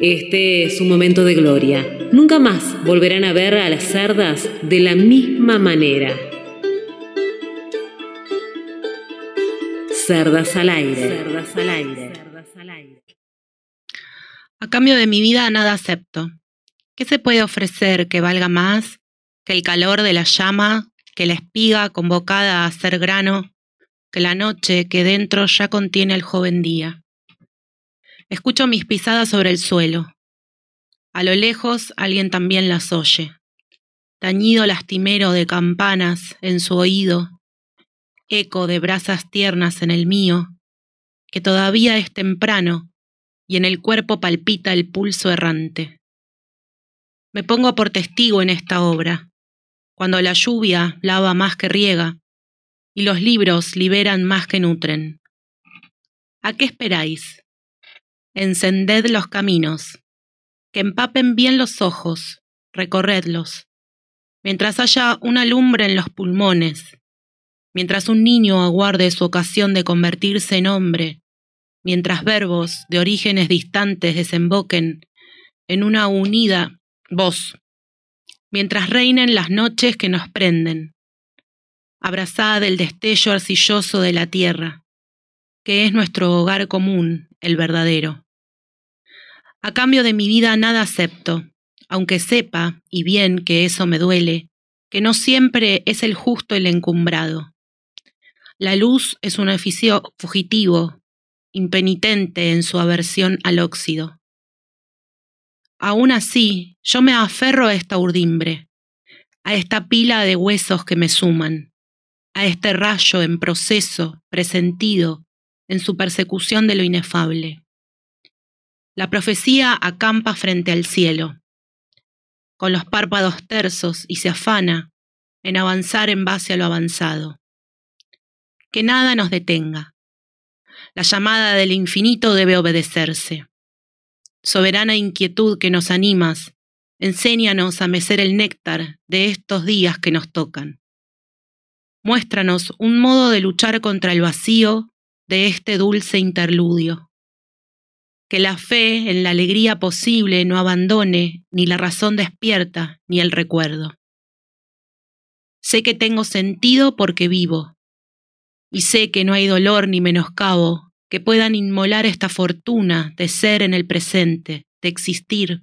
Este es un momento de gloria. Nunca más volverán a ver a las cerdas de la misma manera. Cerdas al aire. Cerdas al aire. A cambio de mi vida nada acepto. ¿Qué se puede ofrecer que valga más que el calor de la llama, que la espiga convocada a hacer grano, que la noche que dentro ya contiene el joven día? Escucho mis pisadas sobre el suelo. A lo lejos alguien también las oye. Tañido lastimero de campanas en su oído, eco de brasas tiernas en el mío, que todavía es temprano y en el cuerpo palpita el pulso errante. Me pongo por testigo en esta obra, cuando la lluvia lava más que riega y los libros liberan más que nutren. ¿A qué esperáis? Encended los caminos, que empapen bien los ojos, recorredlos, mientras haya una lumbre en los pulmones, mientras un niño aguarde su ocasión de convertirse en hombre, mientras verbos de orígenes distantes desemboquen en una unida voz, mientras reinen las noches que nos prenden, abrazada del destello arcilloso de la tierra, que es nuestro hogar común, el verdadero. A cambio de mi vida nada acepto, aunque sepa, y bien que eso me duele, que no siempre es el justo el encumbrado. La luz es un oficio fugitivo, impenitente en su aversión al óxido. Aún así, yo me aferro a esta urdimbre, a esta pila de huesos que me suman, a este rayo en proceso, presentido, en su persecución de lo inefable. La profecía acampa frente al cielo, con los párpados tersos y se afana en avanzar en base a lo avanzado. Que nada nos detenga. La llamada del infinito debe obedecerse. Soberana inquietud que nos animas, enséñanos a mecer el néctar de estos días que nos tocan. Muéstranos un modo de luchar contra el vacío de este dulce interludio que la fe en la alegría posible no abandone ni la razón despierta ni el recuerdo. Sé que tengo sentido porque vivo, y sé que no hay dolor ni menoscabo que puedan inmolar esta fortuna de ser en el presente, de existir,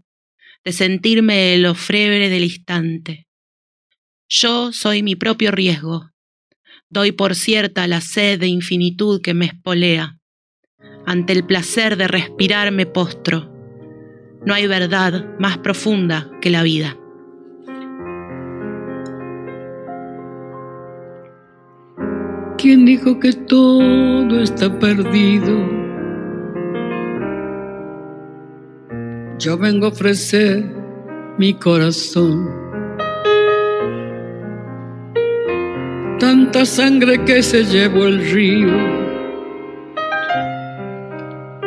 de sentirme el ofrebre del instante. Yo soy mi propio riesgo, doy por cierta la sed de infinitud que me espolea ante el placer de respirar me postro. No hay verdad más profunda que la vida. ¿Quién dijo que todo está perdido? Yo vengo a ofrecer mi corazón. Tanta sangre que se llevó el río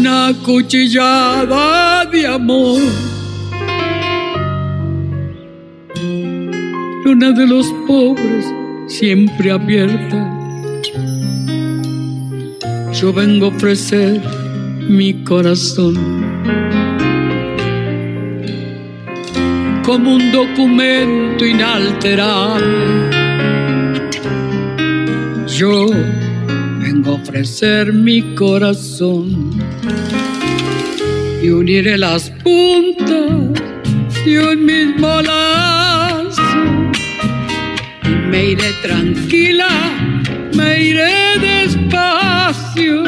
una cuchillada de amor. Luna de los pobres siempre abierta, yo vengo a ofrecer mi corazón como un documento inalterable. Yo vengo a ofrecer mi corazón y uniré las puntas de un mismo lazo me iré tranquila, me iré despacio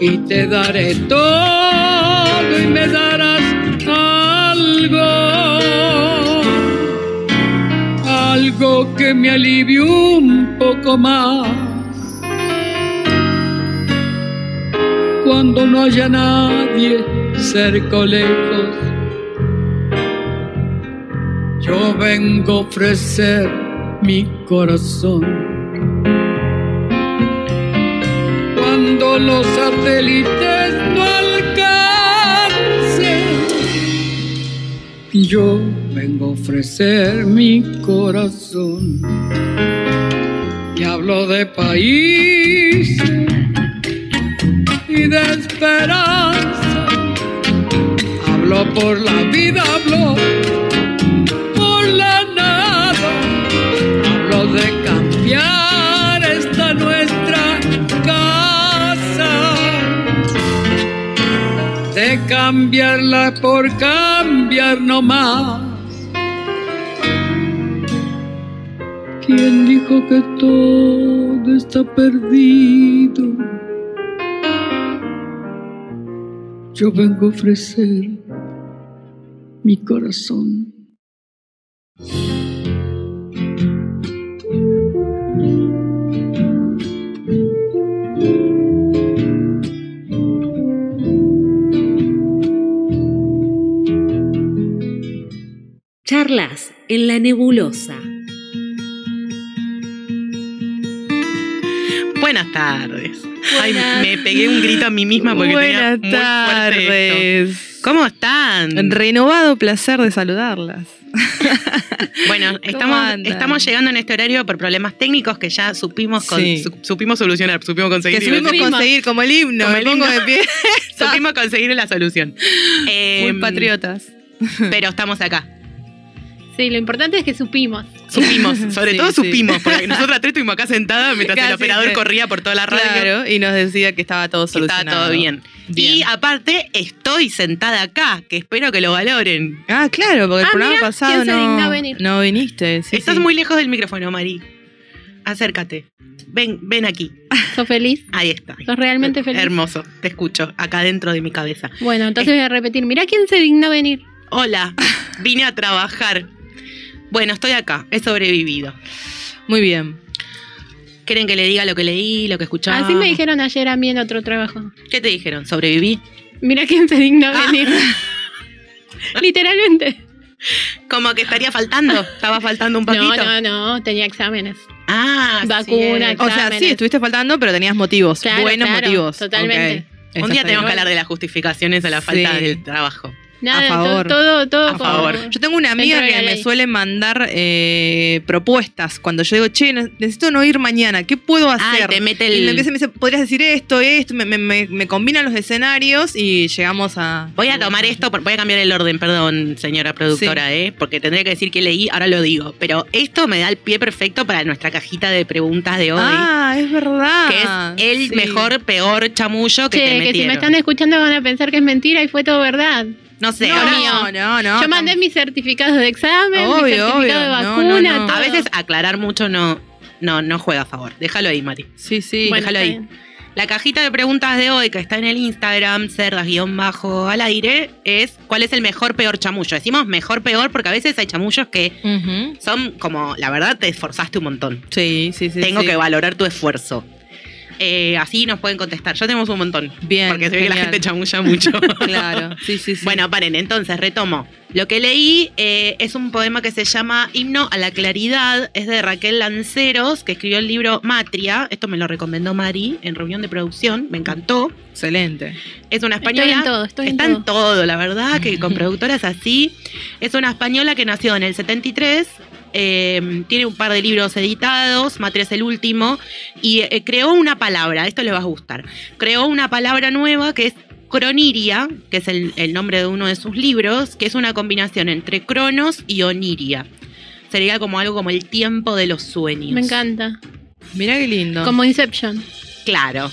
y te daré todo y me darás algo, algo que me alivie un poco más. Cuando no haya nadie cerca o lejos, yo vengo a ofrecer mi corazón. Cuando los satélites no alcancen, yo vengo a ofrecer mi corazón. Y hablo de países y de esperanza. Hablo por la vida, hablo por la nada. Hablo de cambiar esta nuestra casa. De cambiarla por cambiar no más. ¿Quién dijo que todo está perdido? Yo vengo a ofrecer mi corazón. Charlas en la nebulosa. Buenas tardes. Ay, me pegué un grito a mí misma porque tenía Buenas muy fuerte esto. tardes. ¿Cómo están? Renovado placer de saludarlas. Bueno, estamos, llegando en este horario por problemas técnicos que ya supimos con- Sí. su- supimos solucionar, supimos conseguir. Que supimos conseguir como el himno. Como me el pongo himno. de pie. supimos conseguir la solución. Eh, Muy patriotas. Pero estamos acá. Sí, lo importante es que supimos. Supimos, sobre Sí, todo sí. supimos, porque nosotros tres estuvimos acá sentadas mientras el operador sí. corría por toda la radio. Claro, y nos decía que estaba todo que estaba solucionado. todo bien. Bien. Y aparte, estoy sentada acá, que espero que lo valoren. Ah, claro, porque el Ah, programa mira, pasado ¿quién se dignó no, venir? no viniste. sí, Estás sí. muy lejos del micrófono, Mari. Acércate. Ven, ven aquí. ¿Sos feliz? Ahí está. ¿Sos realmente feliz? Hermoso, te escucho, acá dentro de mi cabeza. Bueno, entonces voy a repetir. Mirá quién se dignó a venir. Hola, vine a trabajar. Bueno, estoy acá, he sobrevivido. Muy bien. ¿Quieren que le diga lo que leí, lo que escuchaba? Así me dijeron ayer a mí en otro trabajo. ¿Qué te dijeron? ¿Sobreviví? Mirá quién se dignó Ah. a venir. Literalmente. Como que estaría faltando, estaba faltando un poquito. No, no, no. Tenía exámenes. Ah, Vacuna, sí. O sea, sí, estuviste faltando, pero tenías motivos. Claro, buenos claro, motivos. totalmente. Un día tenemos que hablar de las justificaciones a la falta Sí. del trabajo. Nada, A favor. todo, todo, todo A por- favor. Yo tengo una amiga que me suele mandar eh, propuestas cuando yo digo, che, ne- necesito no ir mañana, ¿qué puedo Ah, hacer? y te mete Y me el... empieza y me dice, podrías decir esto, esto, me, me, me, me combinan los escenarios y llegamos a... Voy a tomar esto, voy a cambiar el orden, perdón, señora productora, ¿eh? porque tendría que decir que leí, ahora lo digo. Pero esto me da el pie perfecto para nuestra cajita de preguntas de hoy, Ah, es verdad. que es el Sí. mejor, peor chamullo que Che, te que si metieron. me están escuchando van a pensar que es mentira y fue todo verdad. No sé, No, ahora- no, no. Yo mandé mis certificados de examen, mi Obvio, certificado obvio. de vacuna, no, no. todo. a veces aclarar mucho no, no, no juega a favor. Déjalo ahí, Mari. Sí, sí. Bueno, déjalo ahí. bien. La cajita de preguntas de hoy, que está en el Instagram, cerdas-bajo al aire, es ¿cuál es el mejor, peor chamullo? Decimos mejor, peor, porque a veces hay chamullos que son como, la verdad, te esforzaste un montón. Sí, sí, sí. Tengo sí. que valorar tu esfuerzo. Eh, así nos pueden contestar. Ya tenemos un montón. Bien, Porque se ve que la genial. gente chamulla mucho. Claro, sí, sí, sí. Bueno, paren, entonces retomo. Lo que leí eh, es un poema que se llama Himno a la Claridad, es de Raquel Lanceros, que escribió el libro Matria. Esto me lo recomendó Mari en reunión de producción, me encantó. excelente. Es una Estoy española. en todo, estoy en Está todo. en todo, la verdad, que con productoras así. Es una española que nació en el 73 eh, tiene un par de libros editados, Matria es el último, y eh, creó una palabra, esto le va a gustar, creó una palabra nueva que es croniria, que es el, el nombre de uno de sus libros, que es una combinación entre cronos y oniria. Sería como algo como el tiempo de los sueños. Me encanta. Mirá qué lindo. Como Inception. Claro.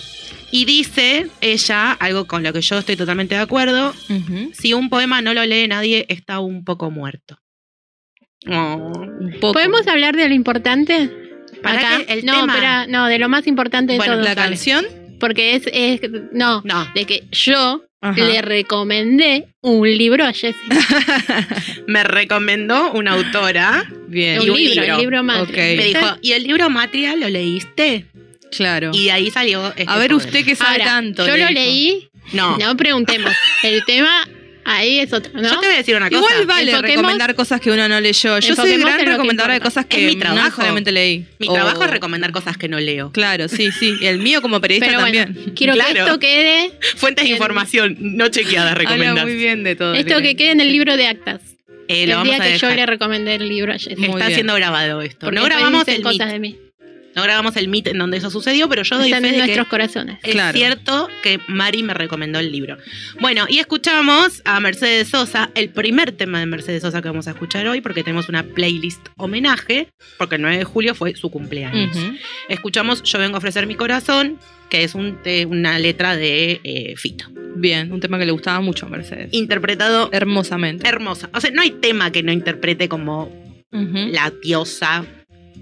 Y dice ella, algo con lo que yo estoy totalmente de acuerdo, si un poema no lo lee nadie, está un poco muerto. Oh. Un poco. ¿Podemos hablar de lo importante? Para Acá? que el no, tema- espera, no, de lo más importante de Bueno, todo. la dale. canción. Porque es, es- no, No, de que yo Ajá. le recomendé un libro a Jessica. me recomendó una autora. Bien. un, Y un libro, libro. el libro más. Ok. Me dijo, ¿y el libro Matria lo leíste? Claro. Y de ahí salió. este A ver usted que sabe Ahora, tanto. yo le lo dijo. leí, No. no preguntemos. El tema ahí es otro, ¿no? Yo te voy a decir una cosa. Igual vale Enfoquemos- recomendar cosas que uno no leyó. Yo soy enfoquemos gran en lo que recomendadora de importa. cosas Es que mi no trabajo. necesariamente leí. Mi O- trabajo es recomendar cosas que no leo. Claro, sí, sí. Y el mío como periodista Pero bueno, también. quiero que Claro. esto quede, Fuentes de información no chequeadas Habla recomendadas. muy bien de todo. esto que quede en el libro de actas. Eh, lo el vamos día a que yo dejar. le recomendé el libro a. Muy Está bien. siendo grabado esto. Porque no después grabamos dicen el cosas de mí. No grabamos el meet en donde eso sucedió, pero yo doy Están fe en de que nuestros corazones. es Claro. cierto que Mari me recomendó el libro. Bueno, y escuchamos a Mercedes Sosa, el primer tema de Mercedes Sosa que vamos a escuchar hoy, porque tenemos una playlist homenaje, porque el 9 de julio fue su cumpleaños. Escuchamos Yo vengo a ofrecer mi corazón, que es un te- una letra de eh, Fito. Bien, un tema que le gustaba mucho a Mercedes. Interpretado Hermosamente. hermosa. O sea, no hay tema que no interprete como la diosa.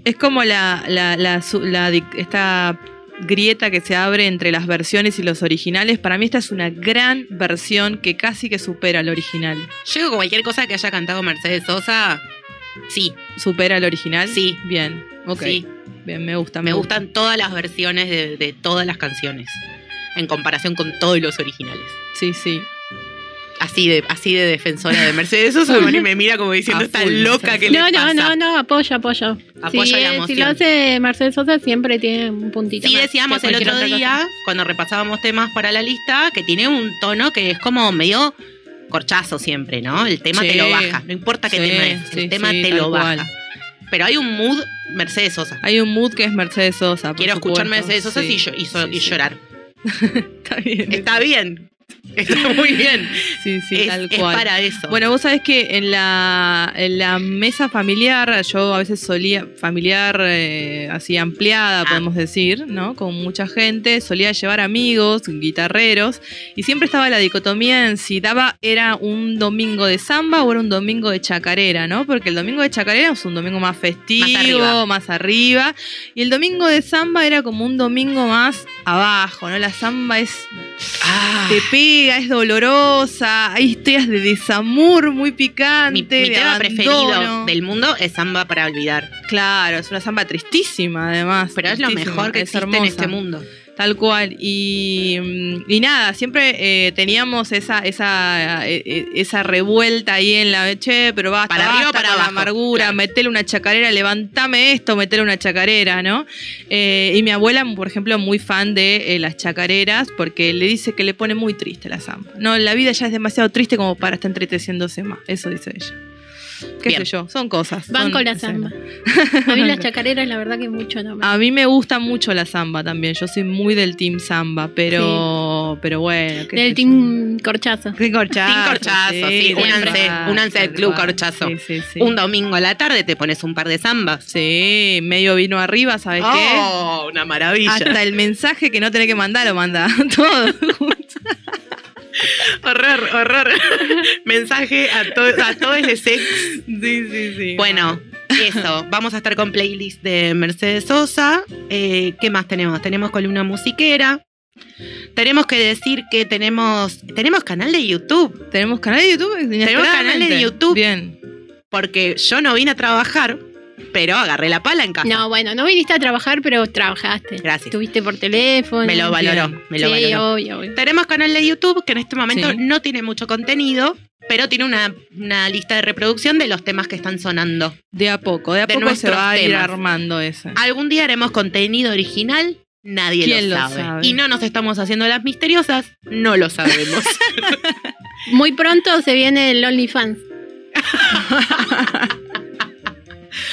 Es como la, la, la, la esta grieta que se abre entre las versiones y los originales. Para mí esta es una gran versión que casi que supera al original. Yo digo cualquier cosa que haya cantado Mercedes Sosa, sí, ¿Supera al original? Sí. Bien, ok. sí. Bien, me gusta. Me gustan todas las versiones de, de todas las canciones. En comparación con todos los originales. Sí, sí. Así de, así de defensora de Mercedes Sosa, Mari me mira como diciendo, está loca que No, le no, pasa. no, no, apoyo, apoyo. Apoya si, la si lo hace Mercedes Sosa, siempre tiene un puntito. Sí más decíamos el otro día, cosa. cuando repasábamos temas para la lista, que tiene un tono que es como medio corchazo siempre, ¿no? El tema te Sí. lo baja, no importa qué Sí, tema es, el sí, tema sí, te lo baja. cual. Pero hay un mood Mercedes Sosa. Hay un mood que es Mercedes Sosa. Quiero escuchar supuesto. Mercedes Sosa Sí, y, yo- y so- sí, y sí. llorar. Está bien. Está bien. Está muy bien. Sí, sí, es, tal es cual. para eso. Bueno, vos sabés que en la, en la mesa familiar, yo a veces solía, familiar eh, así ampliada, Ah. podemos decir, ¿no? Con mucha gente, solía llevar amigos, guitarreros, y siempre estaba la dicotomía en si daba, era un domingo de samba o era un domingo de chacarera, ¿no? Porque el domingo de chacarera es un domingo más festivo, Más arriba. más arriba, y el domingo de samba era como un domingo más abajo, ¿no? La samba es Ah, te pega, es dolorosa, hay historias de desamor muy picante, mi, mi de tema preferido del mundo es samba para olvidar. Claro, es una samba tristísima además. Pero es lo mejor que es existe en este mundo. Tal cual. Y, mm, y nada, siempre eh, teníamos esa, esa, eh, eh, esa revuelta ahí en la che, pero basta, Para arriba basta para con la abajo, amargura, claro. metele una chacarera, levantame esto, metele una chacarera, ¿no? Eh, y mi abuela, por ejemplo, muy fan de eh, las chacareras, porque le dice que le pone muy triste la samba. No, la vida ya es demasiado triste como para estar entreteciéndose más. Eso dice ella. ¿Qué Bien. sé yo? Son cosas. Van son con la samba. A mí las chacareras, la verdad que mucho no me. A mí me gusta mucho la samba también. Yo soy muy del team samba, pero, pero bueno. qué Del team corchazo. Team corchazo. Team corchazo, sí, siempre. únanse, únanse al club corchazo. Sí, sí, sí. Un domingo a la tarde te pones un par de zambas. Sí, medio vino arriba, ¿sabes Oh, una qué? maravilla. Hasta el mensaje que no tenés que mandar lo manda todo. Horror, horror. Mensaje a, to- a todos los ex. sí, sí, sí. Bueno, eso. Vamos a estar con playlist de Mercedes Sosa. Eh, ¿Qué más tenemos? Tenemos columna musiquera. Tenemos que decir que tenemos, tenemos canal de YouTube. ¿Tenemos canal de YouTube? Tenemos canal de YouTube. Bien. Porque yo no vine a trabajar, pero agarré la pala en casa. No, bueno, no viniste a trabajar, pero trabajaste. Gracias. Estuviste por teléfono. Me lo valoró. Bien. Me lo sí, valoró. obvio, obvio. Tenemos canal de YouTube que en este momento Sí. no tiene mucho contenido, pero tiene una, una lista de reproducción de los temas que están sonando. De a poco, de a De poco se va a ir temas. armando ese. Algún día haremos contenido original, nadie ¿Quién lo lo sabe. sabe? Y no nos estamos haciendo las misteriosas, no lo sabemos. Muy pronto se viene el OnlyFans.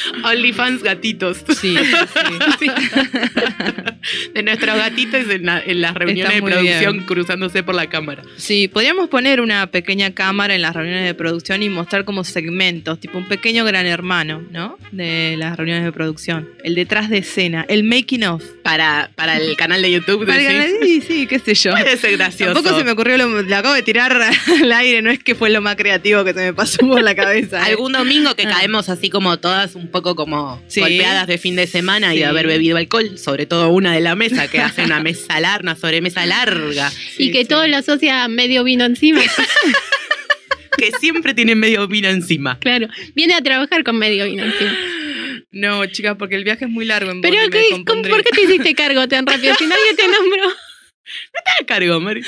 OnlyFans gatitos. Sí, sí, sí. De nuestros gatitos en, la- en las reuniones de producción bien. cruzándose por la cámara. Sí, podríamos poner una pequeña cámara en las reuniones de producción y mostrar como segmentos, tipo un pequeño gran hermano, ¿no? De las reuniones de producción. El detrás de escena, el making of. Para, para el canal de YouTube. Para que- sí, sí, qué sé yo. Puede ser gracioso. Tampoco se me ocurrió, lo, lo acabo de tirar al aire, no es que fue lo más creativo que se me pasó por la cabeza. ¿eh? Algún domingo que Ah. caemos así como todas un poco como Sí. golpeadas de fin de semana y de haber bebido alcohol, sobre todo una de la mesa que hace una mesa larga, una sobremesa larga, y que todo lo asocia medio vino encima. que siempre tiene medio vino encima. claro, viene a trabajar con medio vino encima. No, chicas, porque el viaje es muy largo en Pero, ¿qué. ¿por qué te hiciste cargo tan rápido? Si nadie te nombró. Te cargo, Mari.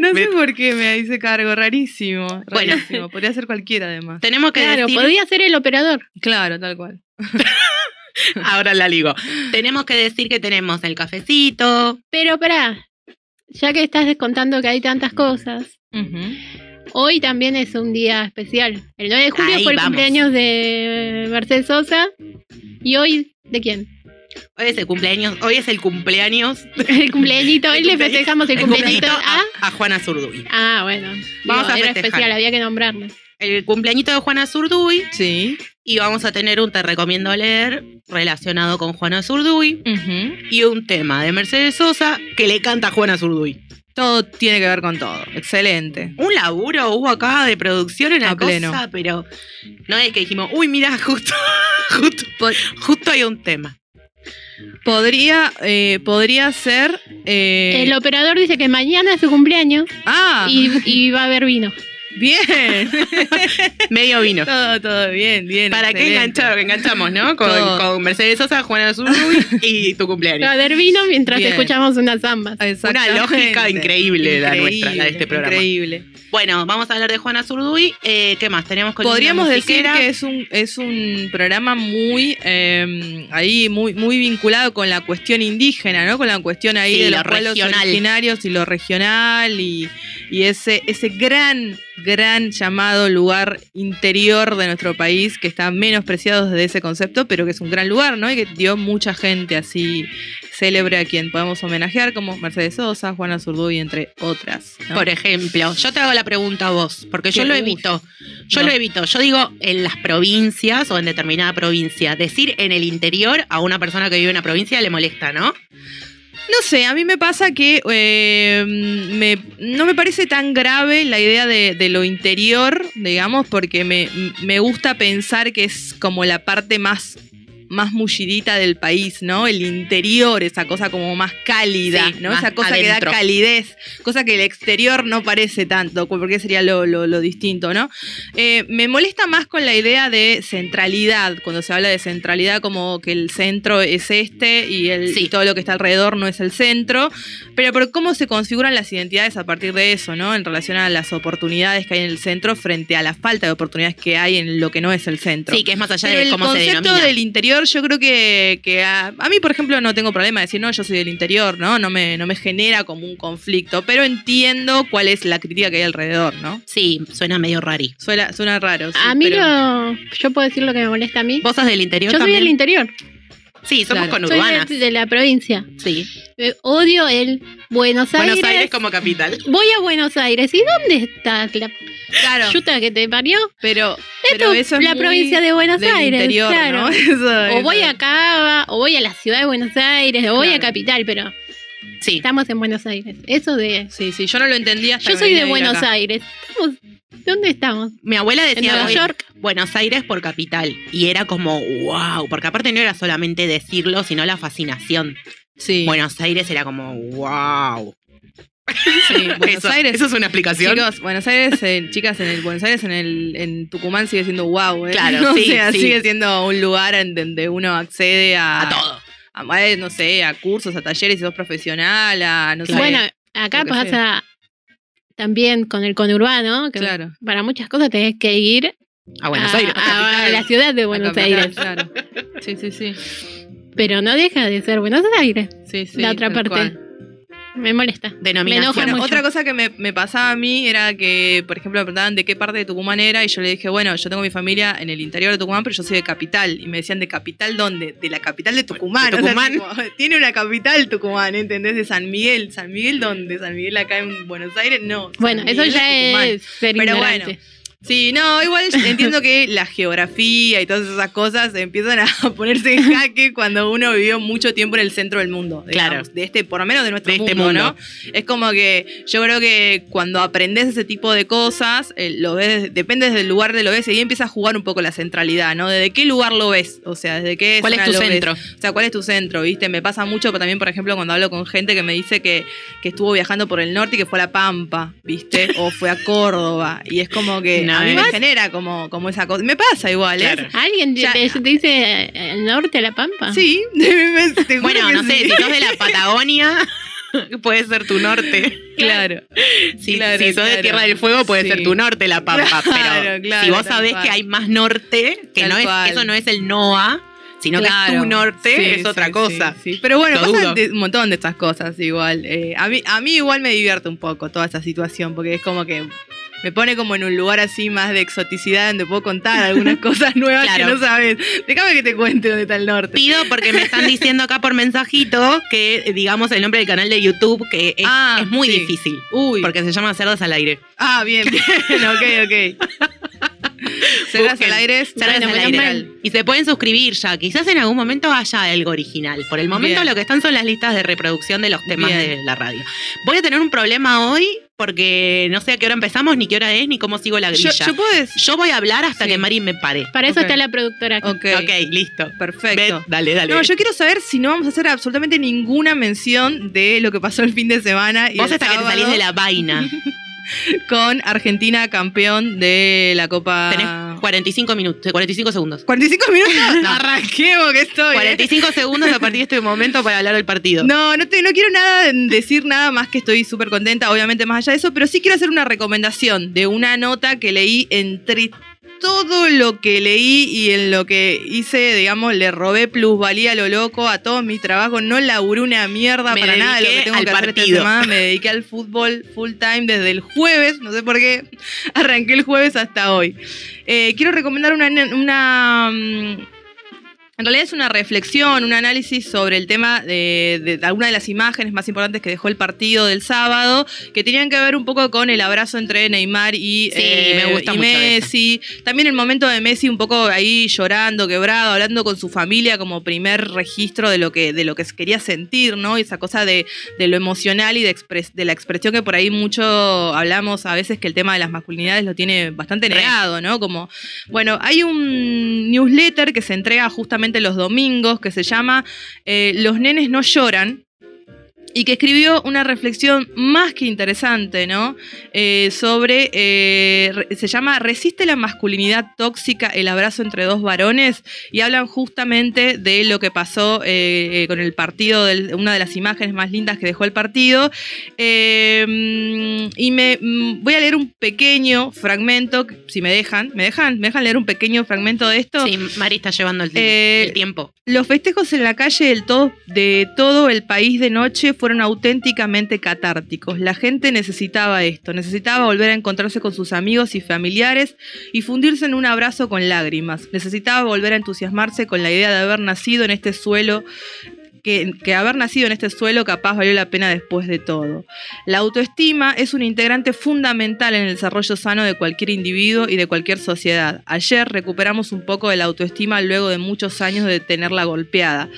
No sé por qué me hice cargo, rarísimo. Bueno. rarísimo. Podría ser cualquiera además. Tenemos que Claro, decir, podría ser el operador. Claro, tal cual. ahora la ligo, tenemos que decir que tenemos el cafecito, Pero pará, ya que estás contando que hay tantas cosas, hoy también es un día especial. El 9 de julio Ahí fue el vamos. cumpleaños de Mercedes Sosa. ¿Y hoy de quién? hoy es el cumpleaños, hoy es el cumpleaños, El cumpleañito. Hoy le festejamos el el cumpleañito cumpleañito a... a, a Juana Zurduy. Ah, bueno. Vamos Digo, a era festejar. especial, había que nombrarlo. El cumpleañito de Juana Zurduy Sí. Y vamos a tener un te recomiendo leer relacionado con Juana Zurduy y un tema de Mercedes Sosa que le canta a Juana Zurduy. Todo tiene que ver con todo. Excelente. Un laburo hubo acá de producción en la A pleno. cosa, pero no es que dijimos, uy, mira, justo, justo, justo hay un tema. Podría, eh, podría ser. eh, El operador dice que mañana es su cumpleaños Ah, y, y va a haber vino. Bien. Medio vino. todo, todo bien, bien. ¿Para qué excelente. enganchar? Enganchamos, ¿no? Con, con Mercedes Sosa, Juana Zurduy y tu a cumpleaños. haber vino mientras Bien. escuchamos unas zambas. Una lógica increíble la Increíble, nuestra, la de este programa. Increíble. Bueno, vamos a hablar de Juana Zurduy. Eh, ¿Qué más? Tenemos columna Podríamos decir que es un, es un programa muy eh, ahí, muy, muy vinculado con la cuestión indígena, ¿no? Con la cuestión ahí Sí, de lo los pueblos regional. originarios y lo regional y, y ese, ese gran, gran llamado lugar interior de nuestro país que está menospreciado desde ese concepto, pero que es un gran lugar, ¿no? Y que dio mucha gente así célebre a quien podemos homenajear, como Mercedes Sosa, Juana Zurduy, entre otras. ¿no? Por ejemplo, yo te hago la pregunta a vos, porque yo lo uy, evito. Yo no. lo evito. Yo digo en las provincias o en determinada provincia. Decir en el interior a una persona que vive en una provincia le molesta, ¿no? No sé, a mí me pasa que eh, me- no me parece tan grave la idea de, de lo interior, digamos, porque me, me gusta pensar que es como la parte más más mullidita del país, ¿no? El interior, esa cosa como más cálida, Sí, ¿no? más esa cosa que da calidez, cosa que el exterior no parece tanto, porque sería lo, lo- lo distinto, ¿no? Eh, me molesta más con la idea de centralidad, cuando se habla de centralidad como que el centro es este y, el, Sí. y todo lo que está alrededor no es el centro, pero por cómo se configuran las identidades a partir de eso, ¿no? En relación a las oportunidades que hay en el centro frente a la falta de oportunidades que hay en lo que no es el centro. Sí, que es más allá Pero de el cómo se concepto denomina. del interior, yo creo que, que a, a mí, por ejemplo, no tengo problema de decir, no, yo soy del interior, ¿no? No me, no me genera como un conflicto, pero entiendo cuál es la crítica que hay alrededor, ¿no? Sí, suena medio rari. Suena, suena raro. sí, a mí pero- lo, yo puedo decir lo que me molesta a mí. ¿Vos sos del interior Yo soy del interior, Sí, somos Claro. soy conurbanas. de, de la provincia. Sí. Eh, odio el Buenos Aires. Buenos Aires como capital. Voy a Buenos Aires. ¿Y dónde está la Claro, yuta que te parió? pero, pero Esto, eso es la provincia de Buenos del Aires. interior, claro. ¿no? Eso- O voy eso- a Cava, o voy a la ciudad de Buenos Aires, o voy a. Capital, pero Sí. estamos en Buenos Aires. Eso de. Sí, sí, yo no lo entendía. hasta Yo soy de Buenos acá. Aires. Estamos- ¿Dónde estamos? Mi abuela decía Nueva "Oye, York. Buenos Aires por capital. Y era como, wow. Porque aparte no era solamente decirlo, sino la fascinación. Sí, Buenos Aires era como, wow. sí, Buenos eso, Aires. eso es una explicación. Chicos, Buenos Aires, eh, chicas, en el Buenos Aires, en el en Tucumán sigue siendo wow, ¿eh? Claro, o sí, sea, sí. sigue siendo un lugar en donde uno accede a, a todo. a, eh, no sé, a cursos, a talleres, si sos profesional, a no sé. Bueno, acá pasa también con el conurbano, que claro. para muchas cosas tenés que ir A Buenos a, Aires. a la ciudad de Buenos capital, Aires. Claro. Sí, sí, sí. Pero no deja de ser Buenos Aires. sí, sí La otra parte. cual. Me molesta. Denominación. Me enoja mucho. Otra cosa que me, me pasaba a mí era que, por ejemplo, me preguntaban de qué parte de Tucumán era y yo le dije, bueno, yo tengo mi familia en el interior de Tucumán, pero yo soy de capital. Y me decían, ¿de capital dónde? De la capital de Tucumán. De O sea, Tucumán. tipo, tiene una capital Tucumán, ¿entendés? De San Miguel. ¿San Miguel dónde? ¿San Miguel acá en Buenos Aires? No. San Bueno, eso Miguel ya es ser Pero ignorante. bueno. Sí, no, igual entiendo que la geografía y todas esas cosas empiezan a ponerse en jaque cuando uno vivió mucho tiempo en el centro del mundo. digamos, Claro. De este, por lo menos de nuestro De mundo, este mundo. ¿no? Es como que yo creo que cuando aprendes ese tipo de cosas, eh, lo ves, depende del lugar de lo ves y ahí empieza a jugar un poco la centralidad, ¿no? ¿Desde qué lugar lo ves? O sea, ¿desde qué ¿Cuál es tu ves? centro? O sea, ¿cuál es tu centro? ¿Viste? Me pasa mucho pero también, por ejemplo, cuando hablo con gente que me dice que, que estuvo viajando por el norte y que fue a La Pampa, ¿viste? O fue a Córdoba. Y es como que No, a mí me es- genera como, como esa cosa. Me pasa igual, ¿eh? Claro. ¿Alguien te, Ya- te- te dice eh, el norte de la Pampa? Sí, Bueno, no sé, sí. si sos de la Patagonia, puede ser tu norte. Claro. Si, Claro, si sos de claro. Tierra del Fuego, puede Sí. ser tu norte la Pampa. Claro, pero claro, si vos sabés cual. que hay más norte, que Tal no es, cual. eso no es el NOA, sino que tu norte, Sí, es otra sí, cosa. sí, sí. Pero bueno, Lo pasan de- un montón de estas cosas igual. Eh, a, mí, a mí igual me divierte un poco toda esta situación, porque es como que me pone como en un lugar así más de exoticidad donde puedo contar algunas cosas nuevas Claro. que no sabes. Déjame que te cuente dónde está el norte. Pido porque me están diciendo acá por mensajito que digamos el nombre del canal de YouTube, que es, Ah, es muy sí. difícil. Uy. Porque se llama Cerdos al Aire. Ah, bien, bien. ok, ok. Cerras Busquen. al aire. Bueno, al Aire. mal. Y se pueden suscribir ya. Quizás en algún momento haya algo original. Por el momento Bien. lo que están son las listas de reproducción de los temas Bien. de la radio. Voy a tener un problema hoy porque no sé a qué hora empezamos, ni qué hora es, ni cómo sigo la grilla. yo puedo decir- Yo voy a hablar hasta Sí. que Mari me pare. Para eso está la productora aquí. Ok, Ok, listo. perfecto. Dale, dale. No, yo quiero saber si no vamos a hacer absolutamente ninguna mención de lo que pasó el fin de semana. Y Vos hasta que te salís de la vaina. Con Argentina campeón de la Copa. Tenés 45 minutos, 45 segundos. 45 minutos. Arranquemos que estoy. ¿eh? 45 segundos a partir de este momento para hablar del partido. No, no, te, no quiero nada decir nada más que estoy súper contenta, obviamente más allá de eso, pero sí quiero hacer una recomendación de una nota que leí entre todo lo que leí y en lo que hice, digamos, le robé plusvalía a lo loco a todo mi trabajo, no laburé una mierda Me para nada de lo que tengo que hacer esta partido. semana, me dediqué al fútbol full time desde el jueves, no sé por qué, arranqué el jueves hasta hoy. Eh, quiero recomendar una, una mm, en realidad es una reflexión, un análisis sobre el tema de, de, de alguna de las imágenes más importantes que dejó el partido del sábado, que tenían que ver un poco con el abrazo entre Neymar y, Sí, me gusta y mucho Messi. También el momento de Messi un poco ahí llorando, quebrado, hablando con su familia como primer registro de lo que, de lo que quería sentir, ¿no? Y esa cosa de, de lo emocional y de, expres- de la expresión que por ahí mucho hablamos a veces que el tema de las masculinidades lo tiene bastante negado, ¿no? Como, bueno, hay un newsletter que se entrega justamente los domingos que se llama eh, Los nenes no lloran. Y que escribió una reflexión más que interesante, ¿no? Eh, sobre, eh, se llama Resiste la masculinidad tóxica, el abrazo entre dos varones, y hablan justamente de lo que pasó eh, con el partido, del- una de las imágenes más lindas que dejó el partido. Mm, y me mm, voy a leer un pequeño fragmento, si me dejan, ¿me dejan? ¿Me dejan leer un pequeño fragmento de esto? Sí, Mari está llevando el, el tiempo. Los festejos en la calle del todo- de todo el país de noche fueron auténticamente catárticos. La gente necesitaba esto, necesitaba volver a encontrarse con sus amigos y familiares y fundirse en un abrazo con lágrimas. Necesitaba volver a entusiasmarse con la idea de haber nacido en este suelo. Que, haber nacido en este suelo capaz valió la pena después de todo. La autoestima es un integrante fundamental en el desarrollo sano de cualquier individuo y de cualquier sociedad. Ayer recuperamos un poco de la autoestima luego de muchos años de tenerla golpeada.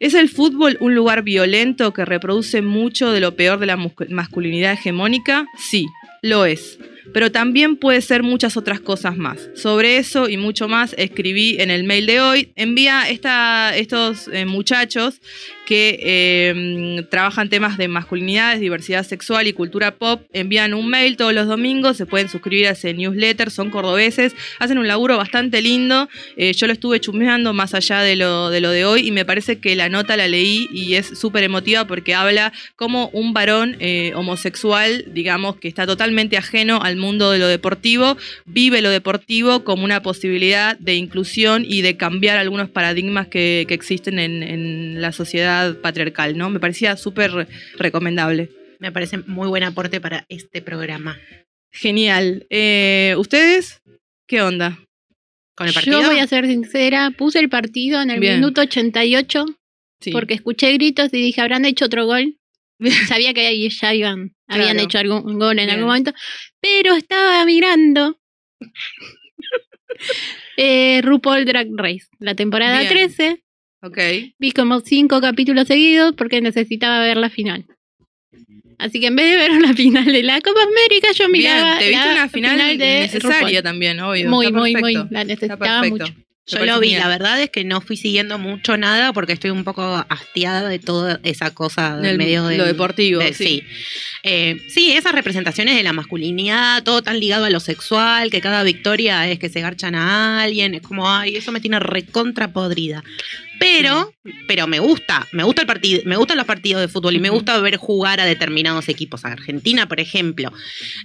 ¿Es el fútbol un lugar violento que reproduce mucho de lo peor de la masculinidad hegemónica? Sí, lo es. Pero también puede ser muchas otras cosas más. Sobre eso y mucho más escribí en el mail de hoy. Envía esta, estos eh, muchachos que eh, trabajan temas de masculinidades, diversidad sexual y cultura pop. Envían un mail todos los domingos, se pueden suscribir a ese newsletter, son cordobeses, hacen un laburo bastante lindo. Eh, yo lo estuve chusmeando más allá de lo, de lo de hoy y me parece que la nota la leí y es súper emotiva porque habla como un varón eh, homosexual, digamos, que está totalmente ajeno al mundo de lo deportivo, vive lo deportivo como una posibilidad de inclusión y de cambiar algunos paradigmas que, que existen en, en la sociedad sociedad patriarcal, ¿no? Me parecía súper recomendable. Me parece muy buen aporte para este programa. Genial. Eh, ¿Ustedes qué onda? ¿Con el partido? Yo voy a ser sincera, puse el partido en el Bien. minuto 88 Sí. porque escuché gritos y dije, habrán hecho otro gol. Sabía que ahí ya iban, habían Claro. hecho algún gol en Bien. algún momento, pero estaba mirando eh, RuPaul Drag Race, la temporada Bien. 13. Ok. Vi como cinco capítulos seguidos porque necesitaba ver la final. Así que en vez de ver la final de la Copa América, yo miraba Bien, te viste la una final, de necesaria RuPaul. también, obvio. Muy, Está muy, muy. La necesitaba mucho. Yo lo vi, la verdad es que no fui siguiendo mucho nada porque estoy un poco hastiada de toda esa cosa del Del- medio de lo deportivo, de- sí. sí. Eh, sí, esas representaciones de la masculinidad, todo tan ligado a lo sexual, que cada victoria es que se garchan a alguien, es como, ay, eso me tiene recontra podrida. Pero, pero me gusta, me gusta el partido, me gustan los partidos de fútbol y me gusta ver jugar a determinados equipos, a Argentina, por ejemplo.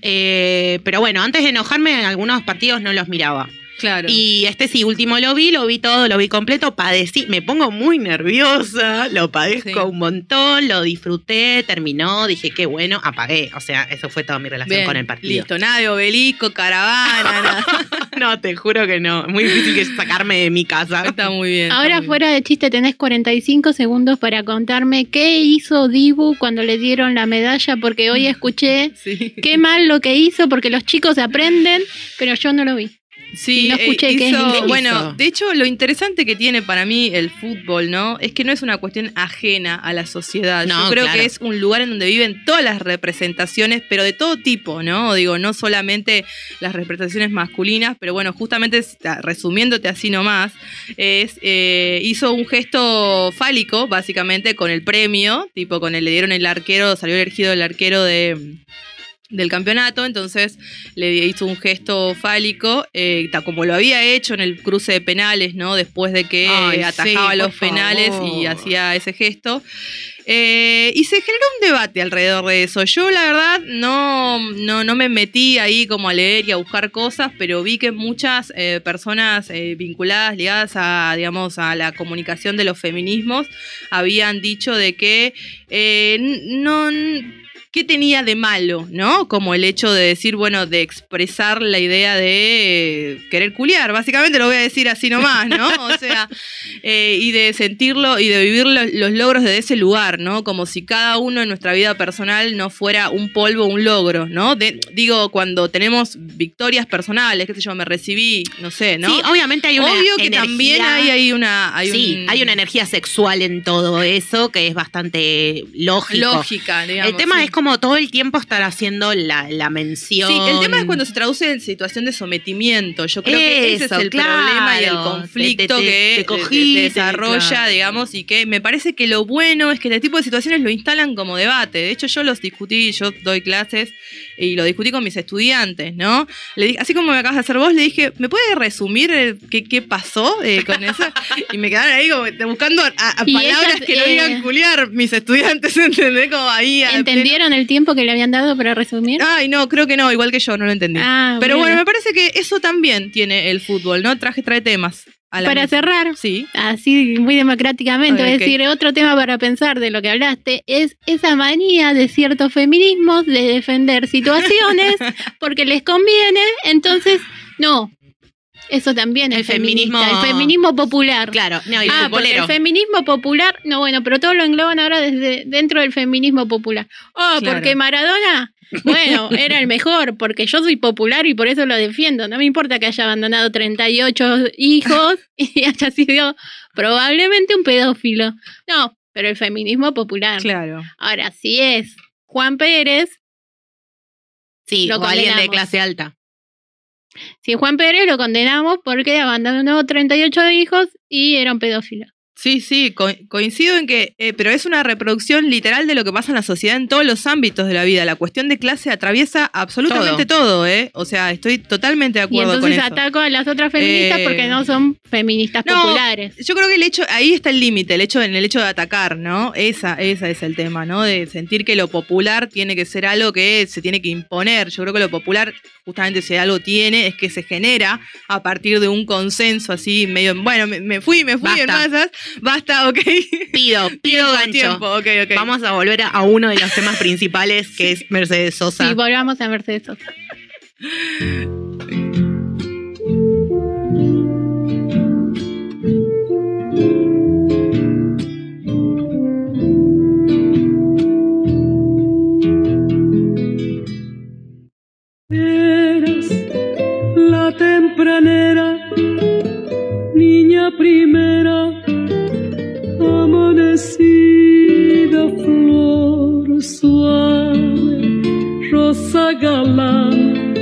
Eh, pero bueno, antes de enojarme, algunos partidos no los miraba. Claro. Y este sí, último lo vi, lo vi todo, lo vi completo, padecí, me pongo muy nerviosa, lo padezco Sí. un montón, lo disfruté, terminó, dije qué bueno, apagué. O sea, eso fue toda mi relación Bien, con el partido. Listo, nada de obelisco, caravana, nada. no, te juro que no. Muy difícil que sacarme de mi casa. Está muy bien. está Ahora muy bien. fuera de chiste tenés 45 segundos para contarme qué hizo Dibu cuando le dieron la medalla porque hoy escuché Sí. qué mal lo que hizo porque los chicos aprenden, pero yo no lo vi. Sí, No escuché eh, qué hizo- bueno, de hecho lo interesante que tiene para mí el fútbol, ¿no? Es que no es una cuestión ajena a la sociedad. No, Yo creo claro. que es un lugar en donde viven todas las representaciones, pero de todo tipo, ¿no? Digo, no solamente las representaciones masculinas, pero bueno, justamente resumiéndote así nomás, es eh, hizo un gesto fálico, básicamente, con el premio, tipo con el le dieron el arquero, salió elegido el arquero de del campeonato, entonces le hizo un gesto fálico, eh, como lo había hecho en el cruce de penales, ¿no? Después de que Ay, atajaba sí, los penales y hacía ese gesto. Eh, y se generó un debate alrededor de eso. Yo, la verdad, no, no, no me metí ahí como a leer y a buscar cosas, pero vi que muchas eh, personas eh, vinculadas, ligadas a, digamos, a la comunicación de los feminismos, habían dicho de que no. ¿Qué tenía de malo, no? Como el hecho de decir, bueno, de expresar la idea de eh, querer culiar, básicamente lo voy a decir así nomás, ¿no? O sea, eh, y de sentirlo y de vivir lo- los logros de ese lugar, ¿no? Como si cada uno en nuestra vida personal no fuera un polvo, un logro, ¿no? De- digo, cuando tenemos victorias personales, qué sé yo, me recibí, no sé, ¿no? Sí, obviamente hay una Obvio que energía- también hay, hay una... Hay sí, un- hay una energía sexual en todo eso que es bastante lógico. lógica, digamos. el tema sí. es como todo el tiempo estar haciendo la, la mención. Sí, el tema es cuando se traduce en situación de sometimiento. Yo creo que ese es el claro. problema y el conflicto te- te- que te se- cogí, desarrolla, claro. digamos, y que me parece que lo bueno es que este tipo de situaciones lo instalan como debate. De hecho, yo los discutí, yo doy clases y lo discutí con mis estudiantes, ¿no? Le dije, así como me acabas de hacer vos, le dije, ¿me puedes resumir eh, qué, qué pasó eh, con eso? y me quedaron ahí como buscando a- a Y palabras ellas, que no eh, digan culiar mis estudiantes, ¿entendés? Como ahí. a- ¿Entendieron el tiempo que le habían dado para resumir? Ay, no, creo que no, igual que yo, no lo entendí. Ah, Pero bueno, bueno. me parece que eso también tiene el fútbol, ¿no? Traje trae temas. Para mesa. cerrar, Sí. así muy democráticamente, es decir, otro tema para pensar de lo que hablaste es esa manía de ciertos feminismos de defender situaciones porque les conviene, entonces, no. Eso también es El feminismo- feminista, el feminismo popular. Claro, no, el ah, porque el feminismo popular, no, bueno, pero todo lo engloban ahora desde dentro del feminismo popular. Oh, Claro. porque Maradona, bueno, era el mejor, porque yo soy popular y por eso lo defiendo. No me importa que haya abandonado 38 hijos y haya sido probablemente un pedófilo. No, pero el feminismo popular. Claro. Ahora, si es Juan Pérez, Sí, lo o alguien de clase alta. si es Juan Pérez lo condenamos porque abandonó 38 hijos y era un pedófilo. Sí, sí, co- coincido en que, eh, pero es una reproducción literal de lo que pasa en la sociedad en todos los ámbitos de la vida. La cuestión de clase atraviesa absolutamente todo, ¿eh? O sea, estoy totalmente de Y acuerdo con entonces eso. ataco a las otras feministas Eh, porque no son feministas No, populares. Yo creo que el hecho, ahí está el límite, el hecho, en el hecho de atacar, ¿no? Esa, esa es el tema, ¿no? De sentir que lo popular tiene que ser algo que se tiene que imponer. Yo creo que lo popular, justamente si algo tiene, es que se genera a partir de un consenso así medio, bueno, me, me fui, me fui en masas, basta, ok. Pido, pido gancho. tiempo, ok, ok. Vamos a volver a, a uno de los temas principales, que es Mercedes Sosa. Sí, volvamos a Mercedes Sosa. Eras la tempranera, niña primera, amanecida flor suave, rosa galana,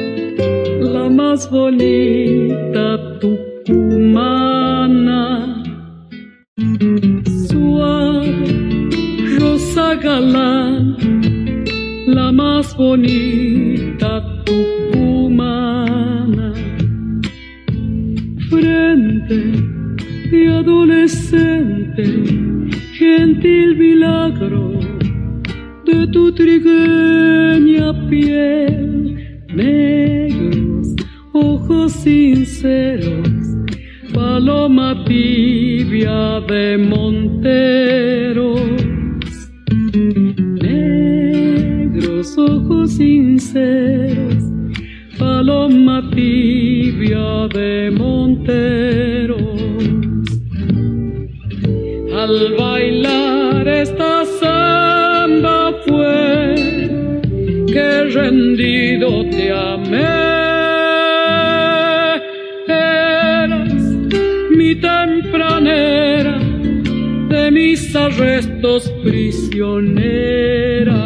la más bonita tucumana. Suave, rosa galana la más bonita tucumana. Frente de adolescente, gentil milagro de tu trigueña piel, negros ojos sinceros, paloma tibia de monteros negros ojos sinceros, paloma tibia de monteros. Al bailar esta samba fue que rendido te amé. Eras mi tempranera de mis arrestos prisionera.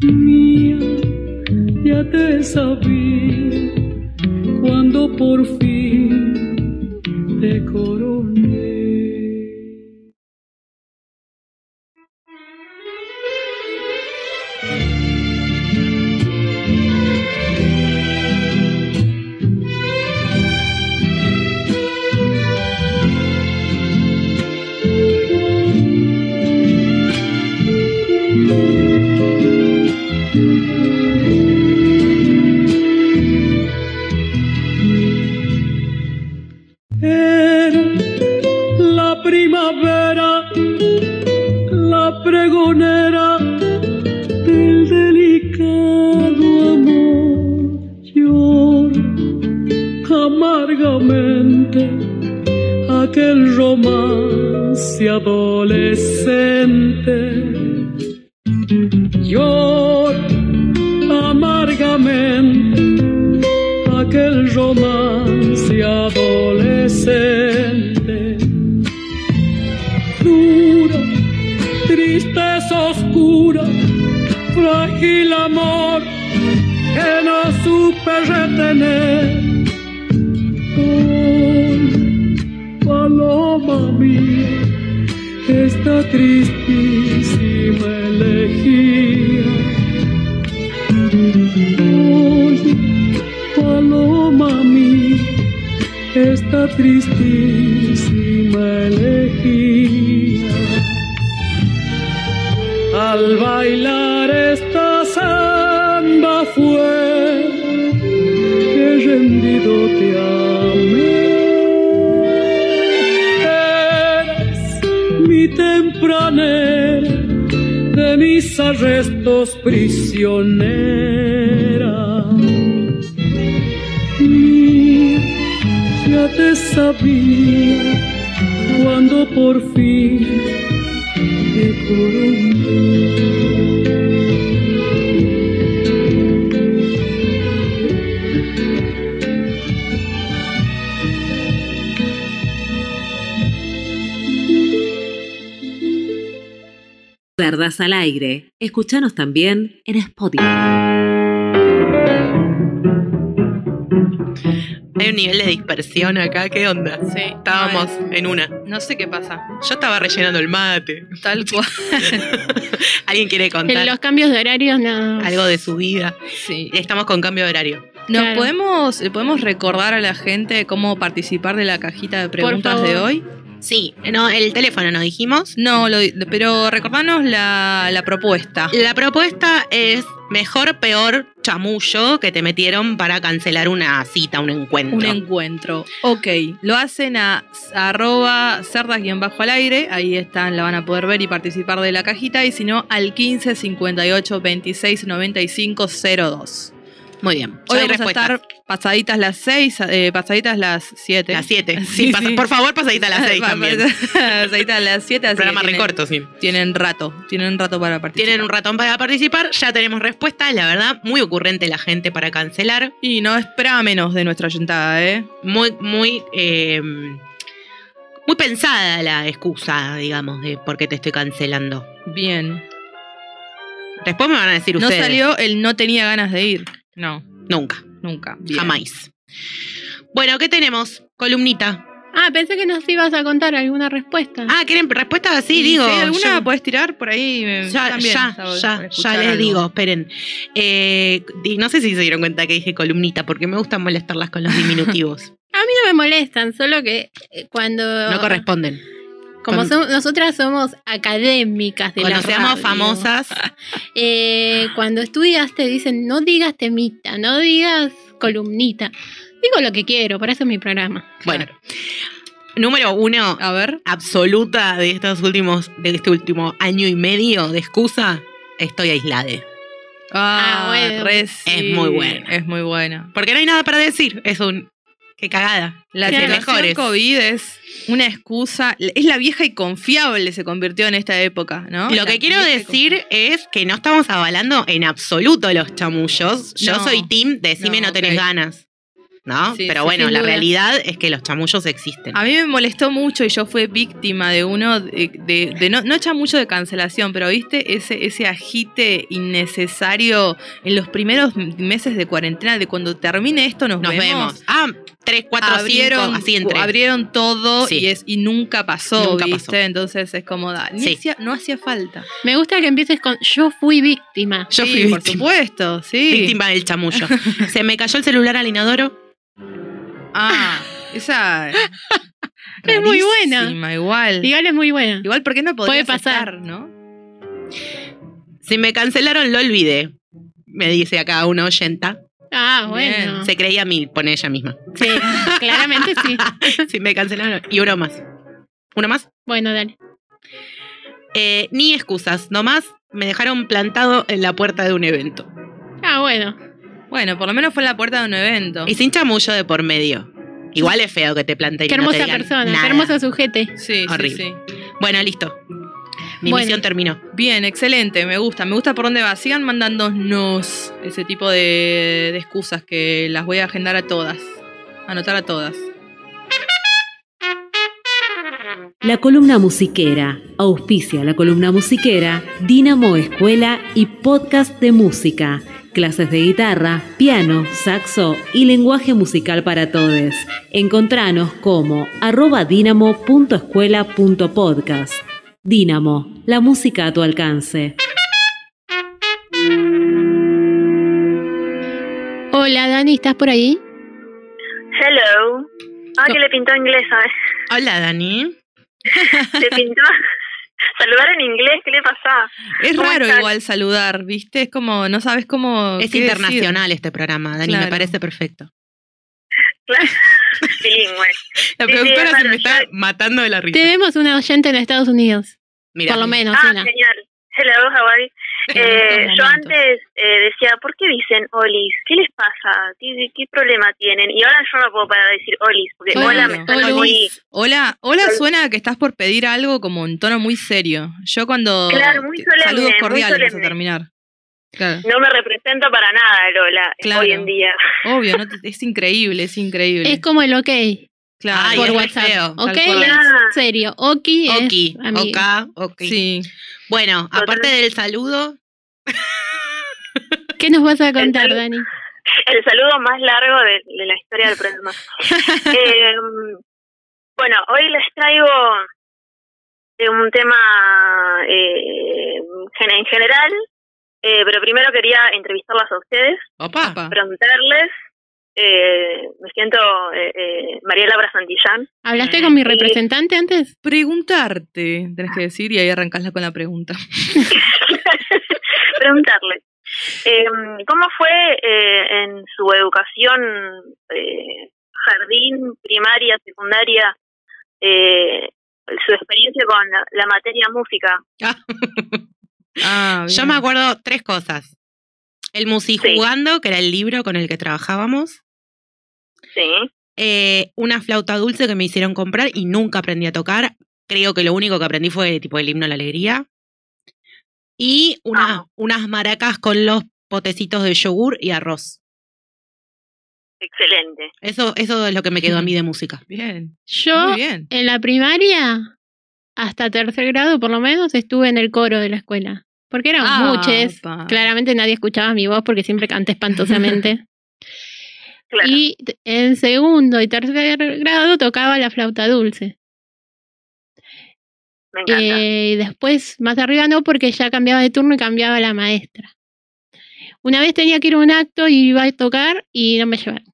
Mía, ya te sabía cuando por aire. Escúchanos también en Spotify. Hay un nivel de dispersión acá, ¿qué onda? Sí. Estábamos en una. No sé qué pasa. Yo estaba rellenando el mate. Tal cual. ¿Alguien quiere En contar los cambios de horarios no. algo de su vida? Sí. Estamos con cambio de horario. ¿Nos Claro. podemos, eh, podemos recordar a la gente cómo participar de la cajita de preguntas de hoy? Sí, no, el teléfono no dijimos. No, pero recordanos la, la propuesta. La propuesta es mejor, peor chamullo que te metieron para cancelar una cita, un encuentro. Un encuentro. Ok, lo hacen a, a arroba cerdas-bajo al aire. Ahí están, la van a poder ver y participar de la cajita. Y si no, al 15 58 26 95 02. Muy bien. Hoy vamos a respuestas. estar pasaditas las 6, pasaditas las 7. Las 7. Sí, Sí, pasa- sí. por favor, pasadita a las 6 también. pasaditas las 7, así Programa recorto, sí. tienen rato. Tienen rato para participar. Tienen un ratón para participar, ya tenemos respuesta. La verdad, muy ocurrente la gente para cancelar. Y no esperaba menos de nuestra oyuntada, ¿eh? Muy, muy, eh, muy pensada la excusa, digamos, de por qué te estoy cancelando. Bien. Después me van a decir No ustedes. salió el no tenía ganas de ir. No, Nunca, nunca. Bien. jamás. Bueno, ¿qué tenemos? Columnita. Ah, pensé que nos ibas a contar alguna respuesta. Ah, ¿quieren respuesta así? Y digo. si hay alguna yo- puedes tirar por ahí. eh, Ya, también, ya, ya, ya les algo. digo, esperen. Eh, no sé si se dieron cuenta que dije columnita, porque me gusta molestarlas con los diminutivos. A mí no me molestan, solo que eh, cuando... No corresponden. Como Con- som- nosotras somos académicas de Cuando la seamos radio, famosas, eh, cuando estudias te dicen no digas temita, no digas columnita. Digo lo que quiero, para eso es mi programa. bueno. Número uno, A ver. absoluta de estos últimos, de este último año y medio de excusa, estoy aislada. Ah, Ah, bueno. Es sí, muy buena. Es muy buena. Porque no hay nada para decir. Es un. Qué cagada. La Que situación mejores. COVID es una excusa. Es la vieja y confiable se convirtió en esta época, ¿no? Lo La que quiero decir es que no estamos avalando en absoluto los chamullos. Yo No. soy team, decime no, No, tenés ganas. ¿No? Sí, Pero sí, bueno, la duda. realidad es que los chamullos existen. A mí me molestó mucho y yo fui víctima de uno de, de- de no, no echa mucho de cancelación, pero viste ese, ese agite innecesario en los primeros meses de cuarentena, de cuando termine esto nos, Nos vemos. Ah, 3, 4, 5, abrieron, así entre. abrieron todo Sí. y es y nunca pasó, Nunca ¿viste? pasó. Entonces es como da, ni Sí. hacía- no hacía falta. Me gusta que empieces con yo fui víctima. Yo Sí, fui por víctima. supuesto, sí. Víctima del chamullo. Se me cayó el celular al inodoro. Ah, esa Es muy buena. igual. Igual es muy buena. Igual, ¿por qué no podría Puede pasar. estar, no? Si me cancelaron, lo olvidé. Me dice acá una oyenta. Ah, bueno. Bien. Se creía a mí, pone ella misma. Sí, claramente sí. si me cancelaron. Y uno más. ¿Uno más? Bueno, dale. Eh, ni excusas, nomás me dejaron plantado en la puerta de un evento. Ah, bueno. Bueno, por lo menos fue en la puerta de un evento. Y sin chamullo de por medio. Igual es feo que te planteen Qué y no te hermosa digan persona, nada. qué hermoso sujete. Sí, sí, sí. Bueno, listo. Mi Bueno. misión terminó. Bien, excelente, me gusta. Me gusta por dónde va. Sigan mandándonos ese tipo de, de excusas que las voy a agendar a todas. Anotar a todas. La columna musiquera auspicia la columna musiquera Dinamo Escuela y podcast de música, clases de guitarra, piano, saxo y lenguaje musical para todos. Encontranos como arroba dinamo.escuela.podcast. Dinamo, la música a tu alcance. Hola, Dani, ¿estás por ahí? Hello. Ah, que le pintó inglés, ¿sabes? Hola, Dani. Le pintó saludar en inglés, ¿qué le pasa? Es ¿Cómo raro igual saludar, ¿viste? Es como, no sabes cómo. Es decir. internacional este programa, Dani, me parece perfecto. Claro. Bilingüe. La productora sí, se me está matando de la risa. Tenemos una oyente en Estados Unidos, Mira, por lo menos Ah, una. genial. Hello, how are you? Eh, yo antes eh, decía, ¿por qué dicen olis? ¿Qué les pasa? ¿Qué, qué problema tienen? Y ahora yo no puedo parar de decir olis, porque Claro. hola me suena Olis. muy... Hola, hola suena a que estás por pedir algo como en tono muy serio. Yo cuando. Claro, muy te- solemne, Saludos muy cordiales vas a terminar. Claro. No me representa para nada el hola Claro. hoy en día. Obvio, no te- es increíble, es increíble. Es como el ok claro. Ay, por es re WhatsApp. feo, ok Ah. serio. Oki Oki, oka, ok. Sí. Bueno, aparte del saludo, ¿Qué nos vas a contar, Dani? el saludo más largo de, de la historia del programa. Eh, bueno, hoy les traigo un tema eh, en general, eh, pero primero quería entrevistarlas a ustedes, opa, preguntarles eh, me siento eh, eh, María Laura Santillán. ¿Hablaste con mi representante antes? Preguntarte, tenés que decir, y ahí arrancasla con la pregunta. Preguntarle. Eh, ¿Cómo fue eh, en su educación, eh, jardín, primaria, secundaria, eh, su experiencia con la, la materia música? Ah, Yo bien. me acuerdo tres cosas. El Musijugando, que era el libro con el que trabajábamos. Sí. Eh, una flauta dulce que me hicieron comprar y nunca aprendí a tocar. Creo que lo único que aprendí fue tipo el himno a la alegría. Y una- unas maracas con los potecitos de yogur y arroz. Excelente. Eso, eso es lo que me quedó a mí de música. Bien, Yo, muy bien. en la primaria, hasta tercer grado por lo menos, estuve en el coro de la escuela. Porque eran Ah, muchos. Claramente nadie escuchaba mi voz porque siempre canté espantosamente. Claro. Y en segundo y tercer grado tocaba la flauta dulce. me encanta. Eh, y después, más arriba no, porque ya cambiaba de turno y cambiaba la maestra. Una vez tenía que ir a un acto y iba a tocar y no me llevaron.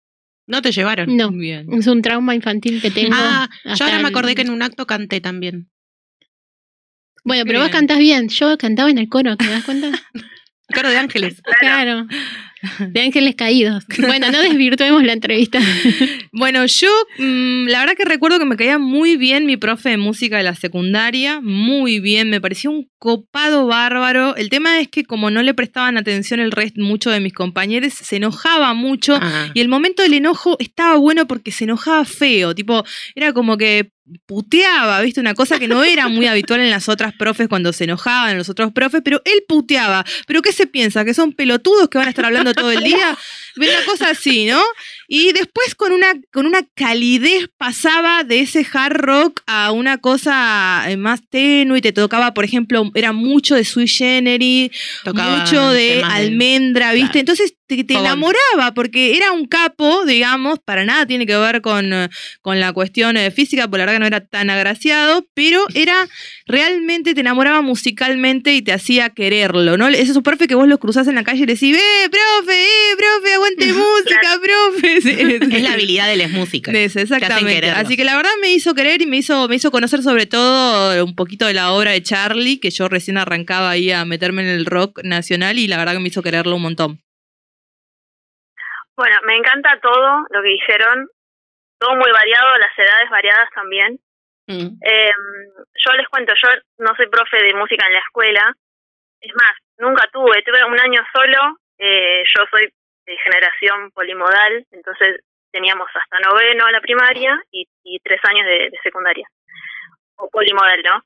¿No te llevaron? No, Bien. es un trauma infantil que tengo. Ah, yo ahora me el- acordé que en un acto canté también. Bueno, pero Bien. vos cantás bien. Yo cantaba en el coro, ¿te das cuenta? Coro de ángeles. Claro. De ángeles caídos. Bueno, no desvirtuemos la entrevista. Bueno, yo mm, la verdad que recuerdo que me caía muy bien mi profe de música de la secundaria, muy bien, me parecía un copado bárbaro. El tema es que como no le prestaban atención el resto mucho de mis compañeros, se enojaba mucho Ah. y el momento del enojo estaba bueno porque se enojaba feo, tipo, era como que puteaba, ¿viste? Una cosa que no era muy habitual en las otras profes cuando se enojaban en los otros profes, pero él puteaba. ¿Pero qué se piensa? ¿Que son pelotudos que van a estar hablando todo el día? Una cosa así, ¿no? Y después con una, con una calidez pasaba de ese hard rock a una cosa eh, más tenue y te tocaba, por ejemplo, era mucho de Sui Generis, Tocaba mucho de almendra, ¿viste? Claro. Entonces te, enamoraba porque era un capo, digamos, para nada tiene que ver con, eh, con la cuestión eh, física, porque la verdad que no era tan agraciado, pero era realmente te enamoraba musicalmente y te hacía quererlo, ¿no? Esos profe que vos los cruzás en la calle y le decís, ¡eh, profe, eh, profe, aguante música, profe! Es la habilidad de las músicas. exactamente. Así que la verdad me hizo querer y me hizo, me hizo conocer sobre todo un poquito de la obra de Charlie, que yo recién arrancaba ahí a meterme en el rock nacional y la verdad que me hizo quererlo un montón. Bueno, me encanta todo lo que dijeron, todo muy variado, las edades variadas también. Mm. Eh, yo les cuento, yo no soy profe de música en la escuela, es más, nunca tuve, tuve un año solo, eh, yo soy de generación polimodal, entonces teníamos hasta noveno la primaria y, y tres años de, de secundaria, o polimodal, ¿no?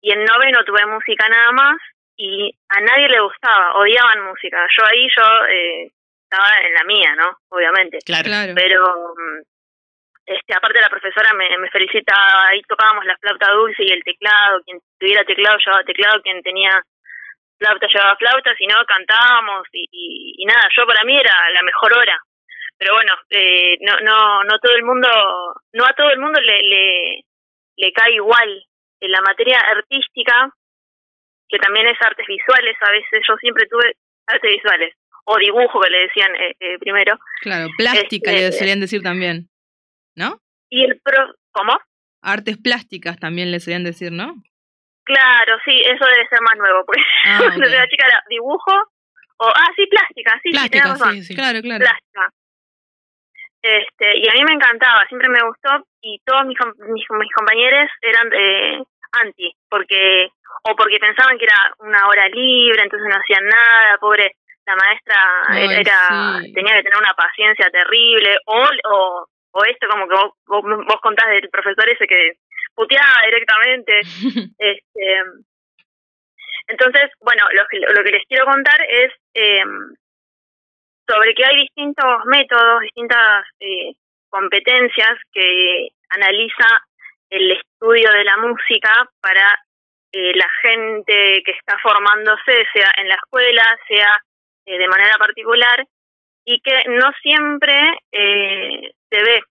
Y en noveno tuve música nada más y a nadie le gustaba, odiaban música. Yo ahí yo eh, estaba en la mía, ¿no? Obviamente Claro. Claro. pero mm, este aparte la profesora me, me felicitaba ahí tocábamos la flauta dulce y el teclado quien tuviera teclado llevaba teclado quien tenía flauta llevaba flauta si no cantábamos y, y, y nada yo para mí era la mejor hora pero bueno eh, no no no todo el mundo no a todo el mundo le le, le cae igual en la materia artística que también es artes visuales a veces yo siempre tuve artes visuales o dibujo que le decían eh, eh, primero Claro, plástica Este, le solían decir también, ¿no? y el pro cómo Artes plásticas también le solían decir, ¿no? Claro, sí, eso debe ser más nuevo, pues. Ah, Cuando ok. era chica era dibujo, o, ah, sí, plástica, sí, Plástica, razón, sí, sí. Claro, claro. plástica. Este, y a mí me encantaba, siempre me gustó, y todos mis, mis, mis compañeros eran de anti, porque, o porque pensaban que era una hora libre, entonces no hacían nada, pobre, la maestra Ay, era, era- sí. tenía que tener una paciencia terrible, o, o, o esto como que vos, vos, vos contás del profesor ese que puteaba directamente, este, entonces, bueno, lo que, lo que les quiero contar es eh, sobre que hay distintos métodos, distintas eh, competencias que analiza el estudio de la música para eh, la gente que está formándose, sea en la escuela, sea eh, de manera particular, y que no siempre eh, se ve.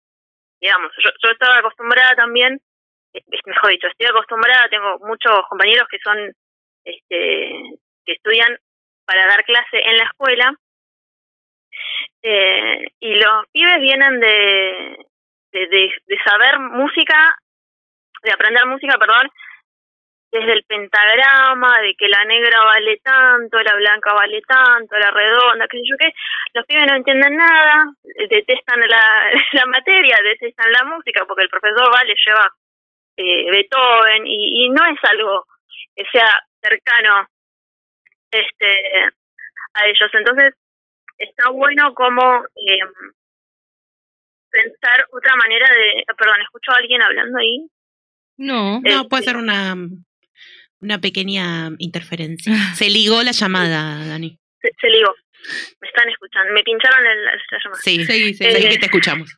Digamos, yo, yo estaba acostumbrada también, mejor dicho, estoy acostumbrada, tengo muchos compañeros que son este, que estudian para dar clase en la escuela, Eh, y los pibes vienen de, de, de, saber música, de aprender música, perdón, desde el pentagrama, de que la negra vale tanto, la blanca vale tanto, la redonda, qué sé yo qué, los pibes no entienden nada, detestan la, la materia, detestan la música, porque el profesor va, les lleva eh, Beethoven, y, y no es algo que sea cercano este a ellos. Entonces, está bueno como eh, pensar otra manera de... Perdón, ¿escucho a alguien hablando ahí? No. No, puede Este, ser una, una pequeña interferencia. Se ligó la llamada, Dani. Se, se ligó. Me están escuchando. Me pincharon el, la llamada. Sí, Seguí, seguí. seguí Eh, que te escuchamos.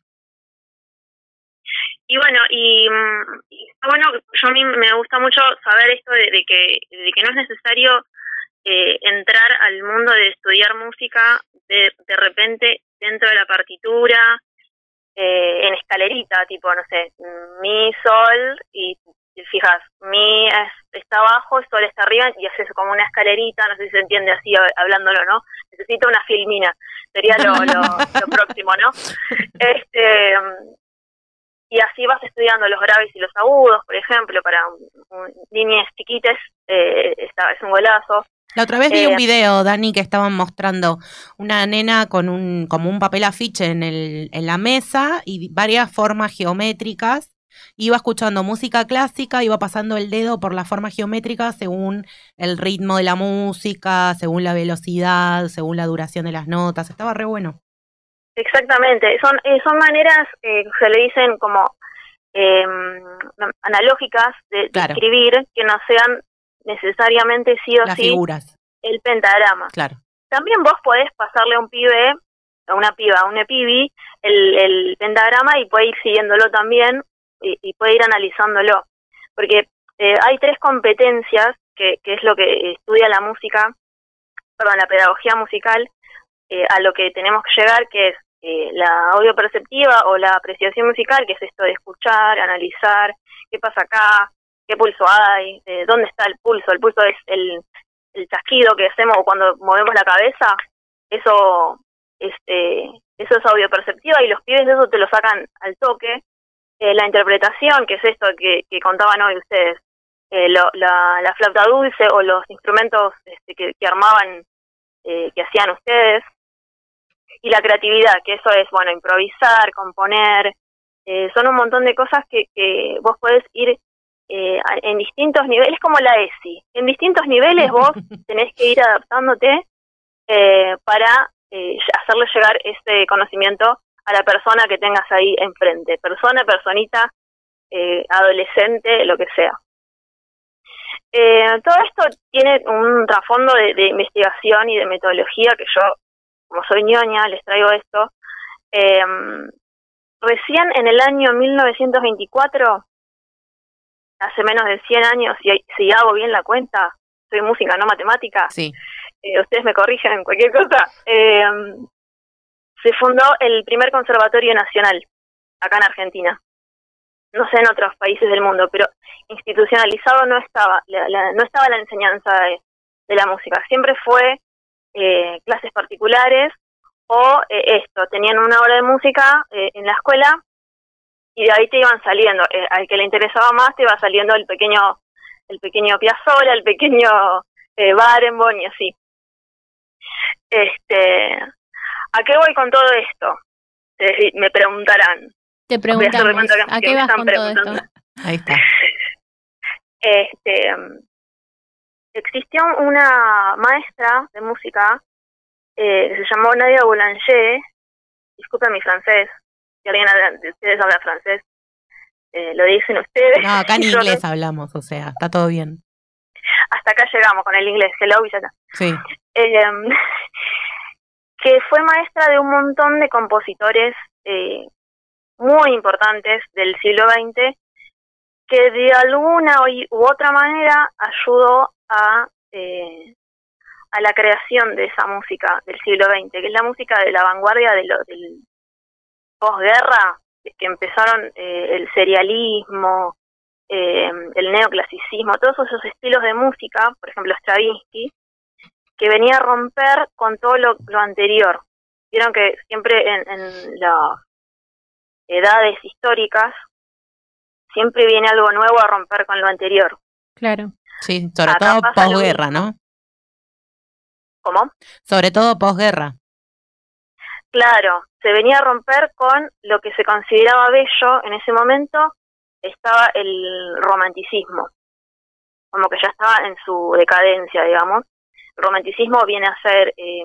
Y bueno, y, mm, y está bueno, yo a mí me gusta mucho saber esto de, de que de que no es necesario eh, entrar al mundo de estudiar música de, de repente dentro de la partitura, eh, en escalerita, tipo, no sé, mi, sol, y fijas, mi es, está abajo, sol está arriba, y haces como una escalerita, no sé si se entiende así hab- hablándolo, ¿no? Necesito una filmina, sería lo, lo, lo próximo, ¿no? Este, y así vas estudiando los graves y los agudos, por ejemplo, para niñas chiquites, eh, es un golazo. La otra vez vi eh, un video, Dani, que estaban mostrando una nena con un, como un papel afiche en, el, en la mesa y varias formas geométricas. Iba escuchando música clásica, iba pasando el dedo por la forma geométrica según el ritmo de la música, según la velocidad, según la duración de las notas. Estaba re bueno. Exactamente, son, eh, son maneras eh, se le dicen como eh, analógicas de, escribir que no sean necesariamente sí o Las sí figuras, el pentagrama. claro. También vos podés pasarle a un pibe, a una piba, a un pibi, el, el pentagrama y puede ir siguiéndolo también y, y puede ir analizándolo. Porque eh, hay tres competencias que, que es lo que estudia la música, perdón, la pedagogía musical, eh, a lo que tenemos que llegar, que es eh, la audio perceptiva o la apreciación musical, que es esto de escuchar, analizar, qué pasa acá, qué pulso hay, eh, dónde está el pulso. El pulso es el, el chasquido que hacemos cuando movemos la cabeza, eso este eso es audio perceptiva y los pibes de eso te lo sacan al toque. Eh, la interpretación, que es esto que, que contaban hoy ustedes, eh, lo- la, la flauta dulce o los instrumentos este, que, que armaban, que hacían ustedes, y la creatividad, que eso es, bueno, improvisar, componer, eh, son un montón de cosas que, que vos podés ir eh, en distintos niveles, como la ESI. En distintos niveles vos tenés que ir adaptándote eh, para eh, hacerle llegar ese conocimiento a la persona que tengas ahí enfrente. Persona, personita, eh, adolescente, lo que sea. Eh, todo esto tiene un trasfondo de, de investigación y de metodología que yo, como soy ñoña, les traigo esto. Eh, recién en el año 1924, hace menos de 100 años, si, si hago bien la cuenta, soy música, no matemática, Sí. eh, ustedes me corrigen en cualquier cosa, eh, se fundó el primer conservatorio nacional acá en Argentina. No sé en otros países del mundo, pero institucionalizado no estaba, la, la- no estaba la enseñanza de, de la música. Siempre fue eh, clases particulares o eh, esto, tenían una hora de música eh, en la escuela y de ahí te iban saliendo. Eh, al que le interesaba más te iba saliendo el pequeño, el pequeño Piazzolla, el pequeño eh, Barenboim y así. Este, ¿a qué voy con todo esto? Eh, me preguntarán. Te Voy a hacer de preguntamos, cuenta que- ¿a que qué me vas están con todo esto? Ahí está. Este, existió una maestra de música eh, que se llamó Nadia Boulanger, disculpen mi francés, si alguien de ustedes habla francés, eh, lo dicen ustedes. No, acá en inglés hablamos, o sea, está todo bien. hasta acá llegamos con el inglés, hello y ya está. Sí. Eh, que fue maestra de un montón de compositores eh, muy importantes del siglo XX, que de alguna u otra manera ayudó a, eh, a la creación de esa música del siglo XX, que es la música de la vanguardia de lo, del posguerra, que empezaron eh, el serialismo, eh, el neoclasicismo, todos esos estilos de música, por ejemplo Stravinsky, que venía a romper con todo lo, lo anterior. vieron que siempre en, en las edades históricas siempre viene algo nuevo a romper con lo anterior. Claro. Sí, sobre Acá todo posguerra, ¿no? ¿Cómo? Sobre todo posguerra. Claro, se venía a romper con lo que se consideraba bello en ese momento, estaba el romanticismo, como que ya estaba en su decadencia, digamos. El romanticismo viene a ser eh,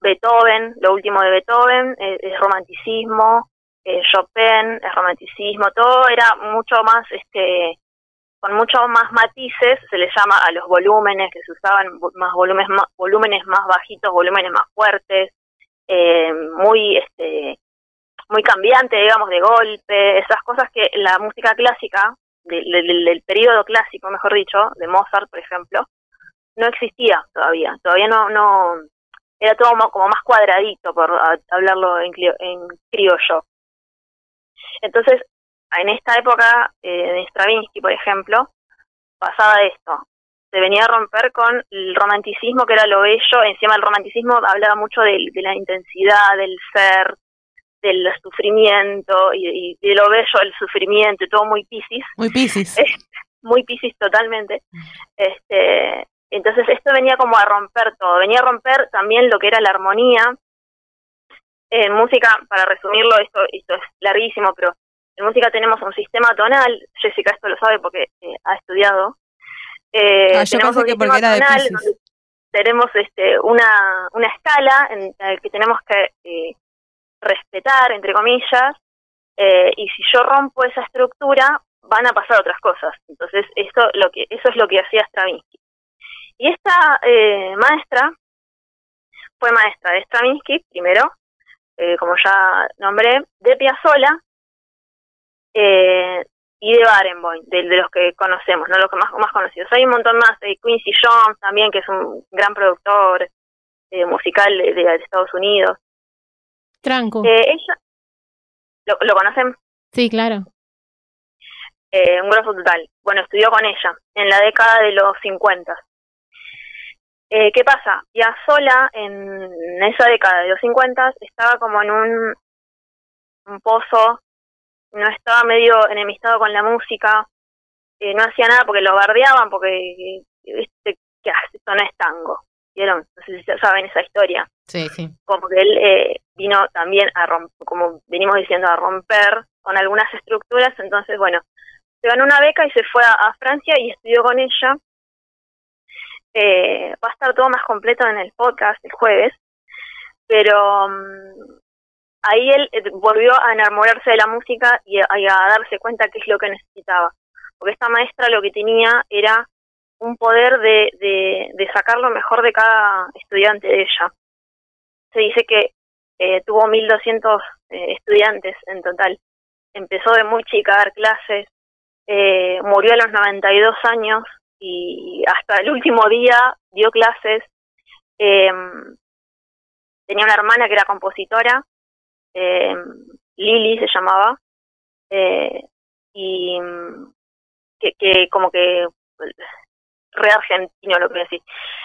Beethoven, lo último de Beethoven, eh, es romanticismo, eh, Chopin es romanticismo, todo era mucho más, este, con mucho más matices, se le llama a los volúmenes que se usaban, más volúmenes más, volúmenes más bajitos, volúmenes más fuertes, eh, muy, este, muy cambiante, digamos, de golpe, esas cosas que la música clásica, del, del, periodo clásico, mejor dicho, de Mozart, por ejemplo, no existía todavía, todavía no, no, era todo mo- como más cuadradito, por hablarlo en criollo. Entonces, en esta época eh, de Stravinsky, por ejemplo, pasaba esto. Se venía a romper con el romanticismo, que era lo bello. Encima el romanticismo hablaba mucho del- de, la intensidad, del ser, del sufrimiento y, y de lo bello, el sufrimiento, y todo muy piscis Muy piscis. muy piscis totalmente. Este, entonces esto venía como a romper todo, venía a romper también lo que era la armonía. En música, para resumirlo, esto, esto es larguísimo, pero en música tenemos un sistema tonal, Jessica esto lo sabe porque eh, ha estudiado. Eh, Ah, yo tenemos un que sistema era tonal donde tenemos este, una, una escala en la que tenemos que eh, respetar, entre comillas, eh, y si yo rompo esa estructura, van a pasar otras cosas. Entonces, esto lo que eso es lo que hacía Stravinsky. Y esta eh, maestra fue maestra de Stravinsky, primero, eh, como ya nombré, de Piazzolla eh, y de Barenboim, de, de los que conocemos, no los que más, más conocidos. Hay un montón más, eh, Quincy Jones también, que es un gran productor eh, musical de, de Estados Unidos. Tranco. Eh, ella, ¿lo, ¿lo conocen? Sí, claro. eh, un grosso total. Bueno, estudió con ella en la década de los 50. Eh, ¿Qué pasa? Piazzolla en esa década de los 50 estaba como en un, un pozo, no estaba medio enemistado con la música, eh, no hacía nada porque lo bardeaban, porque este, ¿qué hace? Esto no es tango. ¿Vieron? No sé si saben esa historia Sí, sí. como que él eh, vino también a romper, como venimos diciendo, a romper con algunas estructuras, entonces, bueno, se ganó una beca y se fue a, a Francia y estudió con ella. Eh, va a estar todo más completo en el podcast el jueves, pero mm, ahí él eh, volvió a enamorarse de la música y a, darse cuenta qué es lo que necesitaba, porque esta maestra lo que tenía era un poder de, de, de sacar lo mejor de cada estudiante de ella se dice que eh, tuvo 1.200 eh, estudiantes en total. Empezó de muy chica a dar clases, eh, murió a los 92 años y hasta el último día dio clases. Eh, tenía una hermana que era compositora, eh, Lili se llamaba, eh, y mm, que, que como que re argentino lo que voy a decir,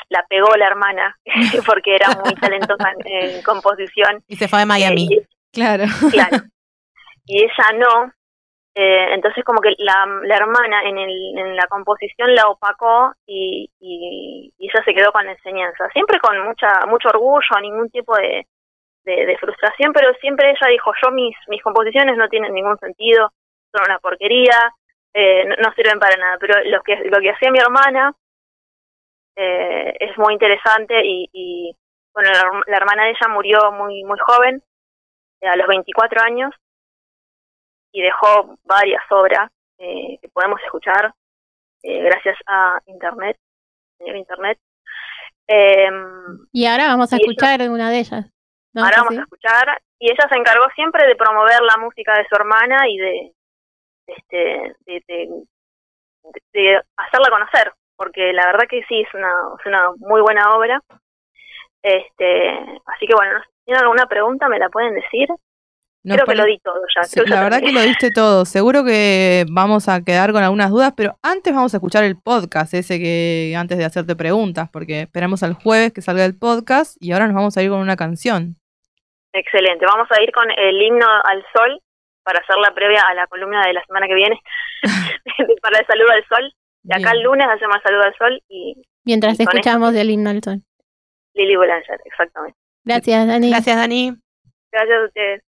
la pegó la hermana porque era muy talentosa en, en composición. Y se fue a Miami. Eh, Claro. claro. Y ella no. Eh, entonces como que la, la hermana en, el, en la composición la opacó y, y, y ella se quedó con la enseñanza. Siempre con mucha mucho orgullo, ningún tipo de, de, frustración, pero siempre ella dijo, yo mis, mis composiciones no tienen ningún sentido, son una porquería, eh, no, no sirven para nada. Pero lo que, lo que hacía mi hermana eh, es muy interesante y, y bueno, la, la hermana de ella murió muy, muy joven, eh, a los 24 años, y dejó varias obras eh, que podemos escuchar eh, gracias a Internet, Internet. Eh, Y ahora vamos a Y ella- escuchar una de ellas. ¿no? ahora ¿Sí? vamos a escuchar, y ella se encargó siempre de promover la música de su hermana y de, este, de, de, de hacerla conocer, porque la verdad que sí, es una, es una muy buena obra. Este, así que bueno, si tienen alguna pregunta, me la pueden decir. Nos Creo que lo di todo ya. Sí, la verdad que lo diste todo. Seguro que vamos a quedar con algunas dudas, pero antes vamos a escuchar el podcast ese que antes de hacerte preguntas, porque esperamos al jueves que salga el podcast y ahora nos vamos a ir con una canción. Excelente. Vamos a ir con el himno al sol para hacer la previa a la columna de la semana que viene para el saludo al sol. Y acá Bien. el lunes hacemos el saludo al sol y Mientras Y escuchamos el himno al sol. Lili Boulanger, exactamente. Gracias, Dani. Gracias, Dani. Gracias a ustedes.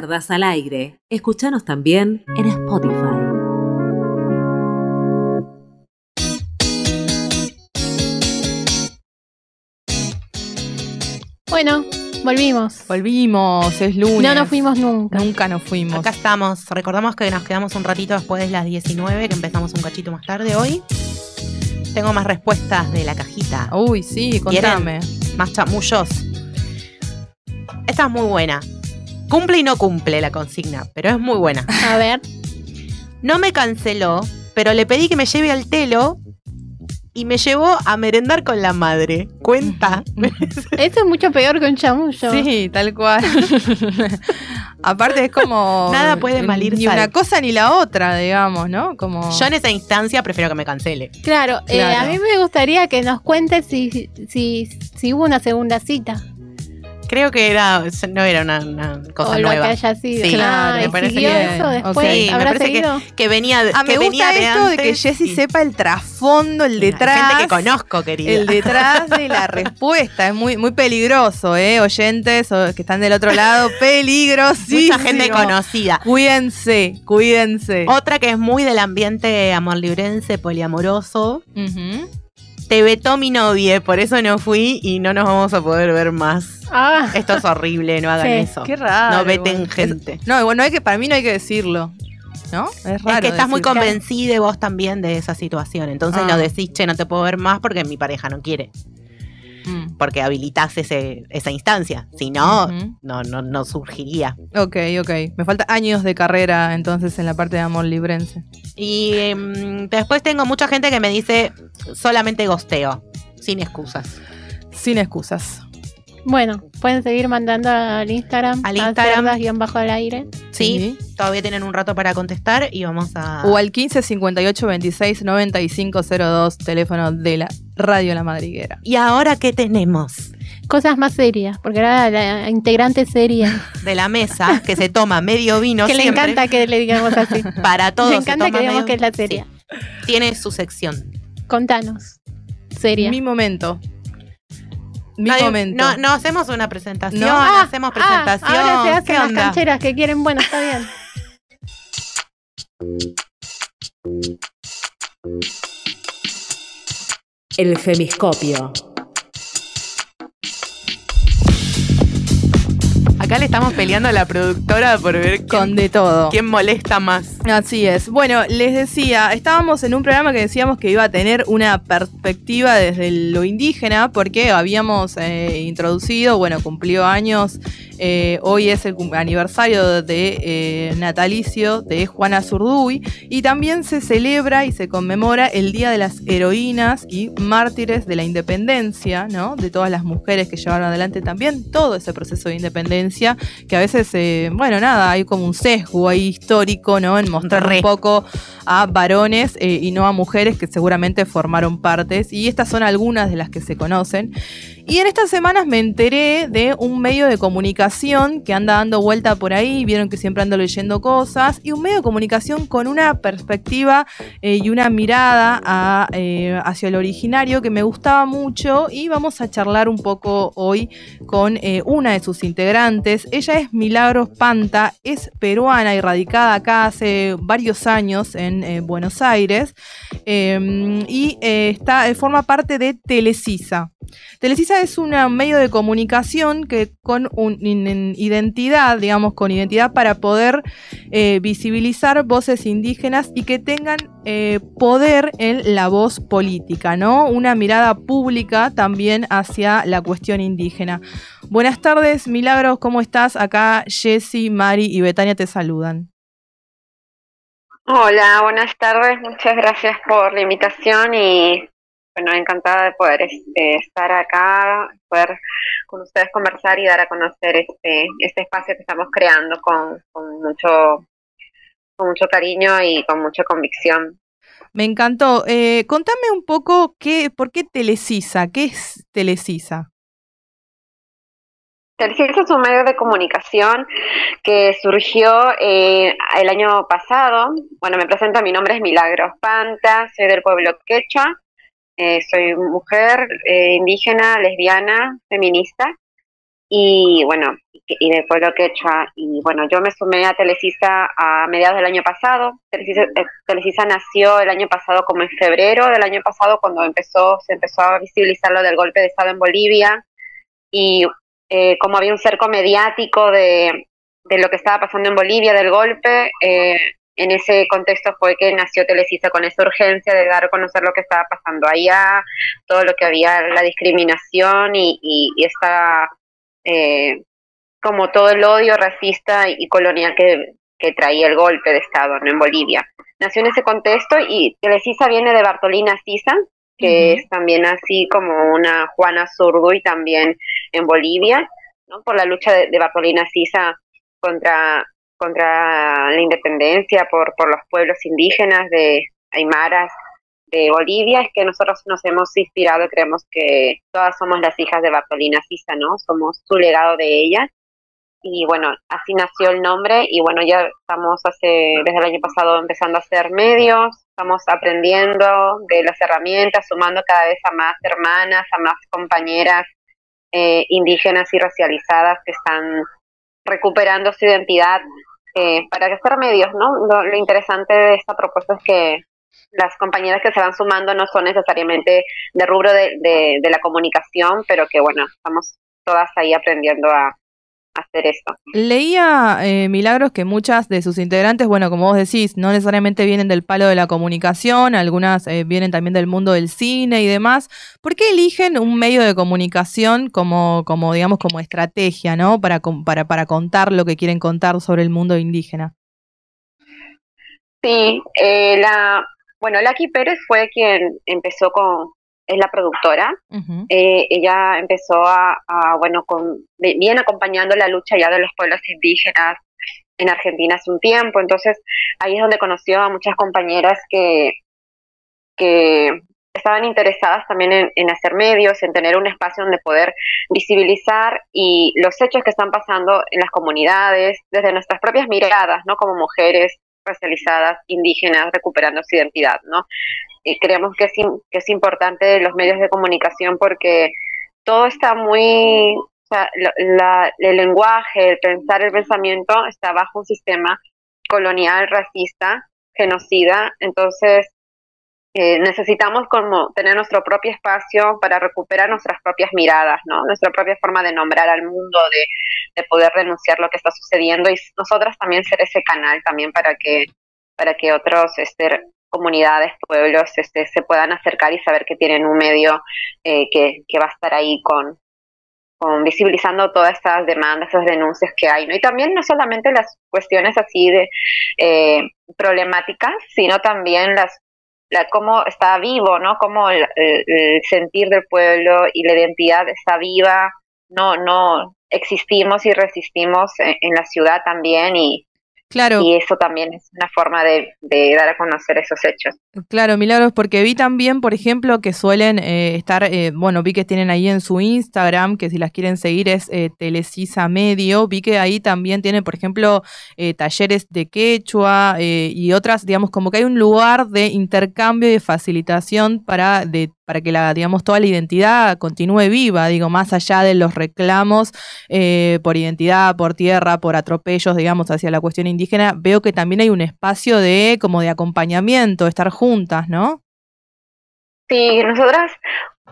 Cerdas al aire. Escúchanos también en Spotify. Bueno, volvimos. Volvimos, es lunes. No nos fuimos nunca. Nunca nos fuimos. Acá estamos. Recordamos que nos quedamos un ratito después de las 19, que empezamos un cachito más tarde hoy. Tengo más respuestas de la cajita. Uy, sí, contame. Más chamullos. Esta es muy buena. Cumple y no cumple la consigna, pero es muy buena. A ver, No me canceló, pero le pedí que me lleve al telo y me llevó a merendar con la madre. ¿Cuenta? eso es mucho peor que un chamullo. Sí, tal cual. Aparte es como... Nada puede malir Ni sal. una cosa ni la otra, digamos, ¿no? Como... Yo en esa instancia prefiero que me cancele. Claro, eh, a mí me gustaría que nos cuentes si, si, si hubo una segunda cita. Creo que era, no era una, una cosa o lo nueva. que haya sido. Sí, Ah, me ¿y parece siguió bien. eso después? Sí, me ¿Habrá parece que- seguido? Que venía de, Ah, me venía gusta de esto de que Jessy y- sepa el trasfondo, el detrás. Gente que conozco, querida. El detrás de la respuesta es muy, muy peligroso, ¿eh? Oyentes o que están del otro lado, peligrosísimo. Mucha gente conocida. Cuídense, cuídense. Otra que es muy del ambiente amor librense, poliamoroso. Ujú. Te vetó mi novia, por eso no fui y no nos vamos a poder ver más. Ah, Esto es horrible, no hagan Sí, eso. Qué raro. No veten igual. gente. Es- no, igual no hay que, para mí no hay que decirlo. ¿No? Es raro. es que estás muy convencida vos también de esa situación. Entonces Ah. no decís, che, no te puedo ver más porque mi pareja no quiere. Mm. Porque habilitás ese, esa instancia. Si no, no, no, no surgiría. Ok, ok. Me falta años de carrera entonces en la parte de amor librense. Y em, después tengo mucha gente que me dice solamente gosteo, sin excusas. Sin excusas. Bueno, pueden seguir mandando al Instagram. Al a Instagram. cerdas bajo al aire. Sí, todavía tienen un rato para contestar y vamos a... O al 15 58 26 95 02, teléfono de la Radio La Madriguera. ¿Y ahora qué tenemos? Cosas más serias, porque era la integrante seria. De la mesa que se toma medio vino que le encanta que le digamos así. Para todos. Le se encanta toma que digamos medio- que es la seria. Sí, tiene su sección. Contanos. Seria. Mi momento. Mi No hay- momento. No, no hacemos una presentación, No. no, Ah, hacemos ah, presentación. ahora se ¿Qué hacen las onda? cancheras que quieren. Bueno, está bien. El femiscopio. Acá le estamos peleando a la productora por ver Con quién, de todo. quién molesta más. Así es. Bueno, les decía, estábamos en un programa que decíamos que iba a tener una perspectiva desde lo indígena, porque habíamos eh, introducido, bueno, cumplió años, eh, hoy es el aniversario de eh, natalicio de Juana Zurduy, y también se celebra y se conmemora el Día de las Heroínas y Mártires de la Independencia, ¿no? De todas las mujeres que llevaron adelante también todo ese proceso de independencia, que a veces, eh, bueno, nada, hay como un sesgo ahí histórico, ¿no? En mostrar Re. un poco a varones eh, y no a mujeres que seguramente formaron partes. Y estas son algunas de las que se conocen. Y en estas semanas me enteré de un medio de comunicación que anda dando vuelta por ahí, vieron que siempre ando leyendo cosas, y un medio de comunicación con una perspectiva eh, y una mirada eh, hacia el originario que me gustaba mucho y vamos a charlar un poco hoy con eh, una de sus integrantes. Ella es Milagros Panta, es peruana y radicada acá hace varios años en Buenos Aires eh, y está, forma parte de Telecisa. Telecisa es un medio de comunicación que con un, identidad, digamos, con identidad para poder eh, visibilizar voces indígenas y que tengan eh, poder en la voz política, ¿no? Una mirada pública también hacia la cuestión indígena. Buenas tardes, Milagros, ¿cómo estás? Acá Jessy, Mari y Betania te saludan. Hola, buenas tardes. Muchas gracias por la invitación y bueno, encantada de poder este, estar acá, poder con ustedes conversar y dar a conocer este, este espacio que estamos creando con, con mucho con mucho cariño y con mucha convicción. Me encantó. Eh, contame un poco qué, por qué Telecisa, qué es Telecisa. Telcisa es un medio de comunicación que surgió eh, el año pasado. Bueno, me presento, mi nombre es Milagros Panta, soy del pueblo quechua, eh, soy mujer eh, indígena, lesbiana, feminista y bueno, y y del pueblo quechua. Y bueno, yo me sumé a Telecisa a mediados del año pasado. Telecisa, eh, Telecisa nació el año pasado como en febrero del año pasado cuando empezó, se empezó a visibilizar lo del golpe de Estado en Bolivia y eh, como había un cerco mediático de, de lo que estaba pasando en Bolivia, del golpe, eh, en ese contexto fue que nació Telecisa con esa urgencia de dar a conocer lo que estaba pasando allá, todo lo que había, la discriminación y, y, y esta, eh, como todo el odio racista y colonial que, que traía el golpe de Estado ¿no? en Bolivia. Nació en ese contexto y Telecisa viene de Bartolina Sisa, que es también así como una Juana Zurduy también en Bolivia, ¿no? por la lucha de, de Bartolina Sisa contra, contra la independencia, por, por los pueblos indígenas de Aymaras de Bolivia es que nosotros nos hemos inspirado, creemos que todas somos las hijas de Bartolina Sisa, ¿no? Somos su legado de ella. Y bueno, así nació el nombre y bueno, ya estamos hace, desde el año pasado empezando a hacer medios, estamos aprendiendo de las herramientas, sumando cada vez a más hermanas, a más compañeras eh, indígenas y racializadas que están recuperando su identidad eh, para hacer medios, ¿no? Lo, interesante de esta propuesta es que las compañeras que se van sumando no son necesariamente de rubro de, de la comunicación, pero que bueno, estamos todas ahí aprendiendo a, hacer esto. Leía, eh, Milagros, que muchas de sus integrantes, bueno, como vos decís, no necesariamente vienen del palo de la comunicación, algunas eh, vienen también del mundo del cine y demás. ¿Por qué eligen un medio de comunicación como, como digamos, como estrategia, ¿no? Para, para, para contar lo que quieren contar sobre el mundo indígena. Sí, eh, la, bueno, Laki Pérez fue quien empezó con, es la productora. Eh, ella empezó a, bueno, con, bien acompañando la lucha ya de los pueblos indígenas en Argentina hace un tiempo, entonces ahí es donde conoció a muchas compañeras que, que estaban interesadas también en, en, hacer medios, en tener un espacio donde poder visibilizar y los hechos que están pasando en las comunidades, desde nuestras propias miradas, ¿no? Como mujeres racializadas, indígenas, recuperando su identidad, ¿no? Creemos que es, que es importante los medios de comunicación porque todo está muy, o sea, la, el lenguaje, el pensar, el pensamiento está bajo un sistema colonial, racista, genocida, entonces eh, necesitamos como tener nuestro propio espacio para recuperar nuestras propias miradas, ¿no? Nuestra propia forma de nombrar al mundo, de, de poder denunciar lo que está sucediendo y nosotras también ser ese canal también para que para que otros este, comunidades, pueblos este, se puedan acercar y saber que tienen un medio eh, que, que, va a estar ahí con, con visibilizando todas estas demandas, esas denuncias que hay. ¿no? Y también no solamente las cuestiones así de eh, problemáticas, sino también las la, cómo está vivo, ¿no? Cómo el, sentir del pueblo y la identidad está viva, no, no existimos y resistimos en la ciudad también y, Claro. Y eso también es una forma de, dar a conocer esos hechos. Claro, Milagros, porque vi también, por ejemplo, que suelen eh, estar, eh, bueno, vi que tienen ahí en su Instagram, que si las quieren seguir es eh, Telecisa Medio, vi que ahí también tienen, por ejemplo, eh, talleres de quechua y otras, digamos, como que hay un lugar de intercambio y de facilitación para de para que la, digamos, toda la identidad continúe viva, digo, más allá de los reclamos eh, por identidad, por tierra, por atropellos, digamos, hacia la cuestión indígena, veo que también hay un espacio de como de acompañamiento, estar juntas, ¿no? Sí, nosotras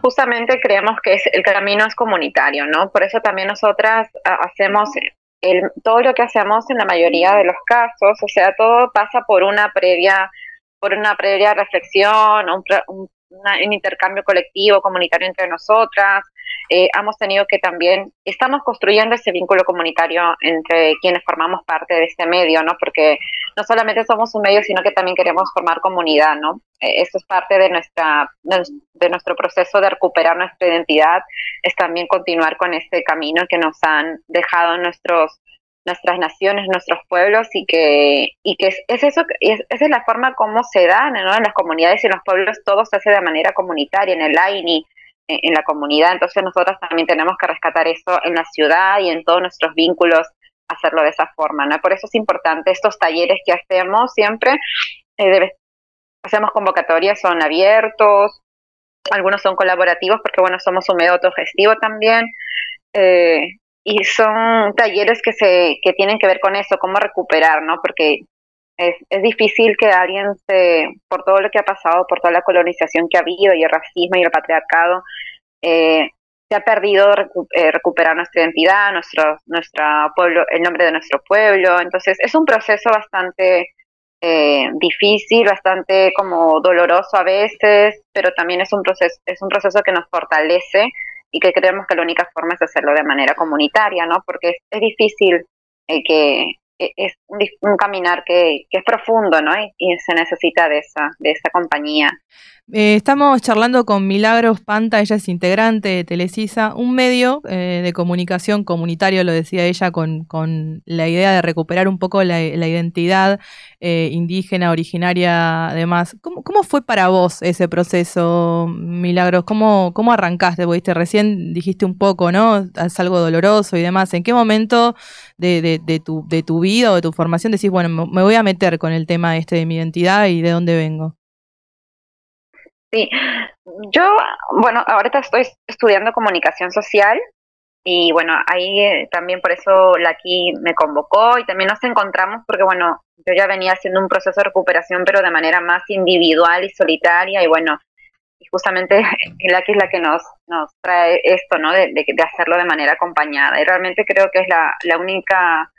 justamente creemos que el camino es comunitario, ¿no? Por eso también nosotras hacemos el, todo lo que hacemos en la mayoría de los casos, o sea, todo pasa por una previa por una previa reflexión, un, un un intercambio colectivo, comunitario entre nosotras. Eh, hemos tenido que también, estamos construyendo ese vínculo comunitario entre quienes formamos parte de este medio, ¿no? Porque no solamente somos un medio, sino que también queremos formar comunidad, ¿no? Eh, eso es parte de, nuestra, de nuestro proceso de recuperar nuestra identidad, es también continuar con este camino que nos han dejado nuestros nuestras naciones, nuestros pueblos y que, y que es, eso, es, esa es la forma como se dan en las comunidades y en los pueblos, todo se hace de manera comunitaria, en el AINI, en, la comunidad, entonces nosotros también tenemos que rescatar eso en la ciudad y en todos nuestros vínculos, hacerlo de esa forma, ¿no? Por eso es importante estos talleres que hacemos siempre, eh, hacemos convocatorias, son abiertos, algunos son colaborativos porque, bueno, somos un medio autogestivo también, eh, y son talleres que se que tienen que ver con eso, cómo recuperar, ¿no? Porque es, es difícil que alguien se, por todo lo que ha pasado, por toda la colonización que ha habido y el racismo y el patriarcado, eh, se ha perdido eh, recuperar nuestra identidad, nuestro, nuestra pueblo, el nombre de nuestro pueblo. Entonces es un proceso bastante eh, difícil, bastante como doloroso a veces, pero también es un proceso, es un proceso que nos fortalece y que creemos que la única forma es hacerlo de manera comunitaria, ¿no? Porque es, difícil eh, que es, un, un caminar que, que es profundo, ¿no? Y, y se necesita de esa, de esa compañía. Eh, estamos charlando con Milagros Panta, ella es integrante de Telecisa, un medio eh, de comunicación comunitario, lo decía ella, con, con la idea de recuperar un poco la, identidad eh, indígena, originaria, además. ¿Cómo, ¿Cómo fue para vos ese proceso, Milagros? ¿Cómo, cómo arrancaste? Viste, recién dijiste un poco, ¿no? Es algo doloroso y demás. ¿En qué momento de, de, de tu, de tu vida o de tu formación decís, bueno, me voy a meter con el tema este de mi identidad y de dónde vengo? Sí, yo, bueno, ahorita estoy estudiando comunicación social y bueno, ahí eh, también por eso la aquí me convocó y también nos encontramos porque bueno, yo ya venía haciendo un proceso de recuperación pero de manera más individual y solitaria y bueno, y justamente la que es la que nos, nos trae esto, ¿no? De, de, de hacerlo de manera acompañada y realmente creo que es la, la única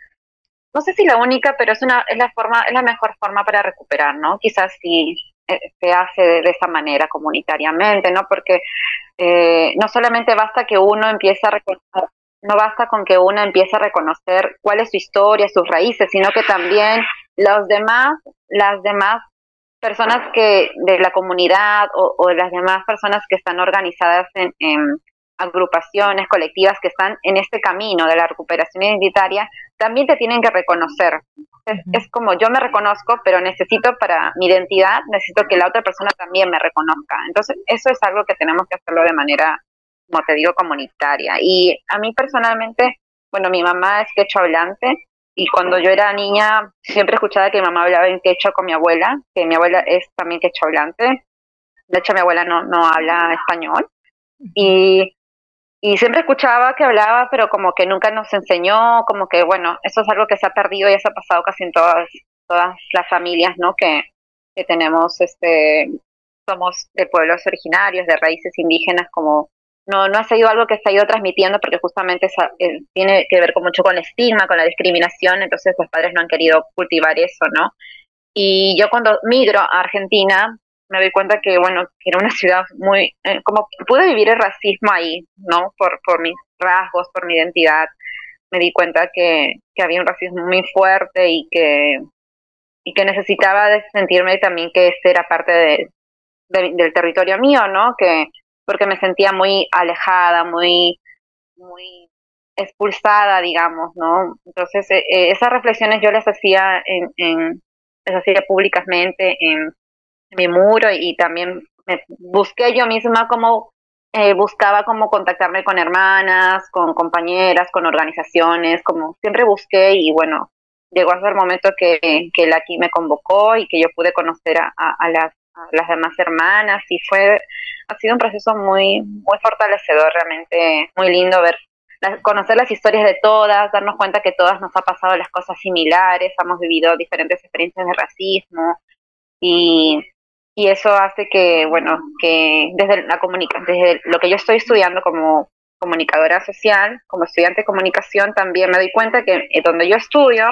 no sé si la única, pero es una es la forma es la mejor forma para recuperar, ¿no? Quizás si se hace de, esa manera comunitariamente, ¿no? Porque eh, no solamente basta que uno empiece a reconocer, no basta con que uno empiece a reconocer cuál es su historia, sus raíces, sino que también los demás, las demás personas que de la comunidad o, o las demás personas que están organizadas en agrupaciones colectivas que están en este camino de la recuperación identitaria, también te tienen que reconocer. Es, es, como yo me reconozco, pero necesito para mi identidad, necesito que la otra persona también me reconozca. Entonces, eso es algo que tenemos que hacerlo de manera, como te digo, comunitaria. Y a mí personalmente, bueno, mi mamá es quechua hablante y cuando yo era niña siempre escuchaba que mi mamá hablaba en quechua con mi abuela, que mi abuela es también quechua hablante. De hecho, mi abuela no, no habla español. Y y siempre escuchaba que hablaba, pero como que nunca nos enseñó, como que bueno, eso es algo que se ha perdido y eso ha pasado casi en todas, todas las familias, ¿no? Que, que tenemos, este, somos de pueblos originarios, de raíces indígenas, como no, no ha sido algo que se ha ido transmitiendo porque justamente eh, tiene que ver con mucho con el estigma, con la discriminación, entonces los padres no han querido cultivar eso, ¿no? Y yo cuando migro a Argentina, me doy cuenta que, bueno, era una ciudad muy, eh, como pude vivir el racismo ahí, ¿no? Por, por mis rasgos, por mi identidad. Me di cuenta que, que había un racismo muy fuerte y que, y que necesitaba de sentirme también que ese era parte de, de, del territorio mío, ¿no? Que, porque me sentía muy alejada, muy, muy expulsada, digamos, ¿no? Entonces, eh, esas reflexiones yo las hacía en, en las hacía públicamente en mi muro y también me busqué yo misma como eh, buscaba como contactarme con hermanas, con compañeras, con organizaciones, como siempre busqué y bueno, llegó hasta el momento que, que la aquí me convocó y que yo pude conocer a, las, a las demás hermanas y fue, ha sido un proceso muy, muy fortalecedor, realmente muy lindo ver conocer las historias de todas, darnos cuenta que todas nos ha pasado las cosas similares, hemos vivido diferentes experiencias de racismo y, y eso hace que, bueno, que desde la comunica desde lo que yo estoy estudiando como comunicadora social, como estudiante de comunicación, también me doy cuenta que donde yo estudio,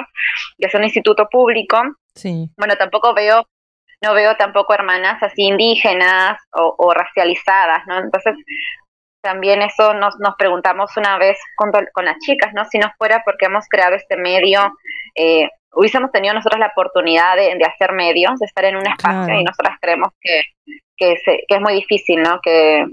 que es un instituto público, sí. bueno, tampoco veo, no veo tampoco hermanas así indígenas o, o racializadas, ¿no? Entonces, también eso nos, nos preguntamos una vez con, con las chicas, ¿no? Si no fuera porque hemos creado este medio, eh, hubiésemos tenido nosotros la oportunidad de, de, hacer medios, de estar en un espacio claro. y nosotras creemos que, que, se, que, es muy difícil, ¿no? Que,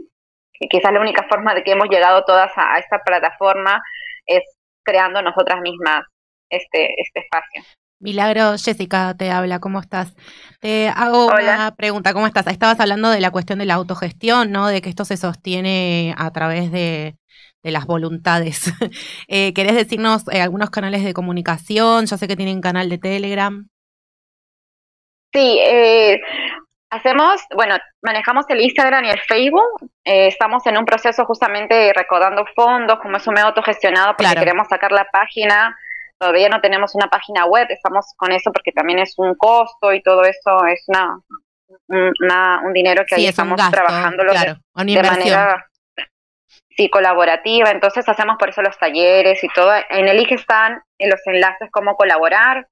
que, quizás la única forma de que hemos llegado todas a, a esta plataforma es creando nosotras mismas este, este espacio. Milagro, Jessica te habla, ¿cómo estás? Te hago Hola. una pregunta, ¿cómo estás? Estabas hablando de la cuestión de la autogestión, ¿no? De que esto se sostiene a través de, de las voluntades. eh, ¿Querés decirnos eh, algunos canales de comunicación? Yo sé que tienen canal de Telegram. Sí, eh, hacemos, bueno, manejamos el Instagram y el Facebook. Eh, estamos en un proceso justamente recaudando fondos, como es un medio autogestionado, porque Claro. queremos sacar la página. Todavía no tenemos una página web, estamos con eso porque también es un costo y todo eso es una, un- una- un dinero que Sí, ahí es estamos gasto, trabajando claro, una de manera sí, colaborativa. Entonces hacemos por eso los talleres y todo. En el IG están en los enlaces cómo colaborar.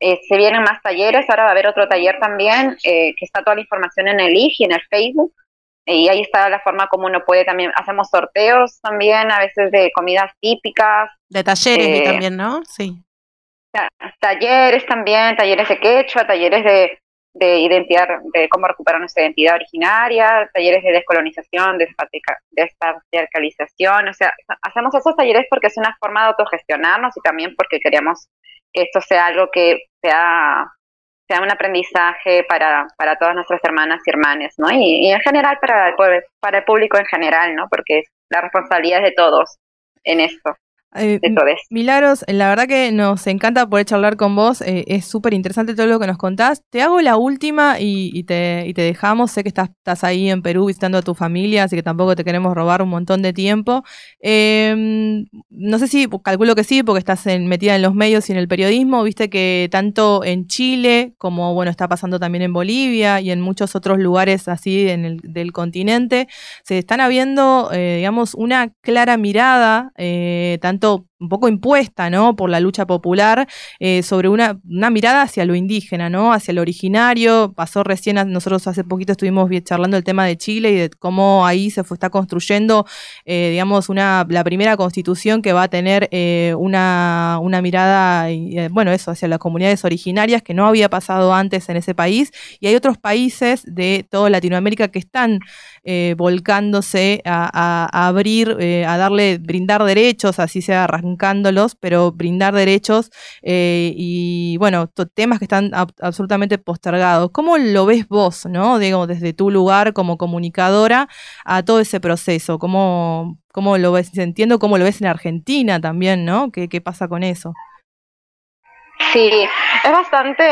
Eh, se vienen más talleres, ahora va a haber otro taller también, eh, que está toda la información en el IG y en el Facebook. Y ahí está la forma como uno puede también, hacemos sorteos también, a veces de comidas típicas. De talleres Eh, también, ¿no? Sí. ta- talleres también, talleres de quechua, talleres de, de identidad, de cómo recuperar nuestra identidad originaria, talleres de descolonización, despatriarcalización, o sea, hacemos esos talleres porque es una forma de autogestionarnos y también porque queremos que esto sea algo que sea, sea un aprendizaje para, para todas nuestras hermanas y hermanes, ¿no? Y, y en general para el, para el público en general, ¿no? Porque la responsabilidad es de todos en esto, Eh, todos. Milagros, la verdad que nos encanta poder charlar con vos, eh, es súper interesante todo lo que nos contás. Te hago la última y, y te, y te dejamos, sé que estás, estás ahí en Perú visitando a tu familia, así que tampoco te queremos robar un montón de tiempo. Eh, no sé si, calculo que sí, porque estás en- metida en los medios y en el periodismo, viste que tanto en Chile como, bueno, está pasando también en Bolivia y en muchos otros lugares así en el, del continente, se están habiendo, eh, digamos, una clara mirada, eh, tanto un poco impuesta, ¿no? Por la lucha popular, eh, sobre una, una mirada hacia lo indígena, ¿no? Hacia lo originario. Pasó recién, a- nosotros hace poquito estuvimos vi- charlando el tema de Chile y de cómo ahí se fue, está construyendo, eh, digamos, una, la primera constitución que va a tener eh, una, una mirada, eh, bueno, eso, hacia las comunidades originarias que no había pasado antes en ese país. Y hay otros países de toda Latinoamérica que están eh, volcándose a, a- a abrir, a darle, brindar derechos, así sea pero brindar derechos eh, y bueno, temas que están ab- absolutamente postergados. ¿Cómo lo ves vos, no? Digo, desde tu lugar como comunicadora a todo ese proceso. ¿Cómo, cómo lo ves? Entiendo cómo lo ves en Argentina también, ¿no? ¿Qué, qué pasa con eso? Sí, es bastante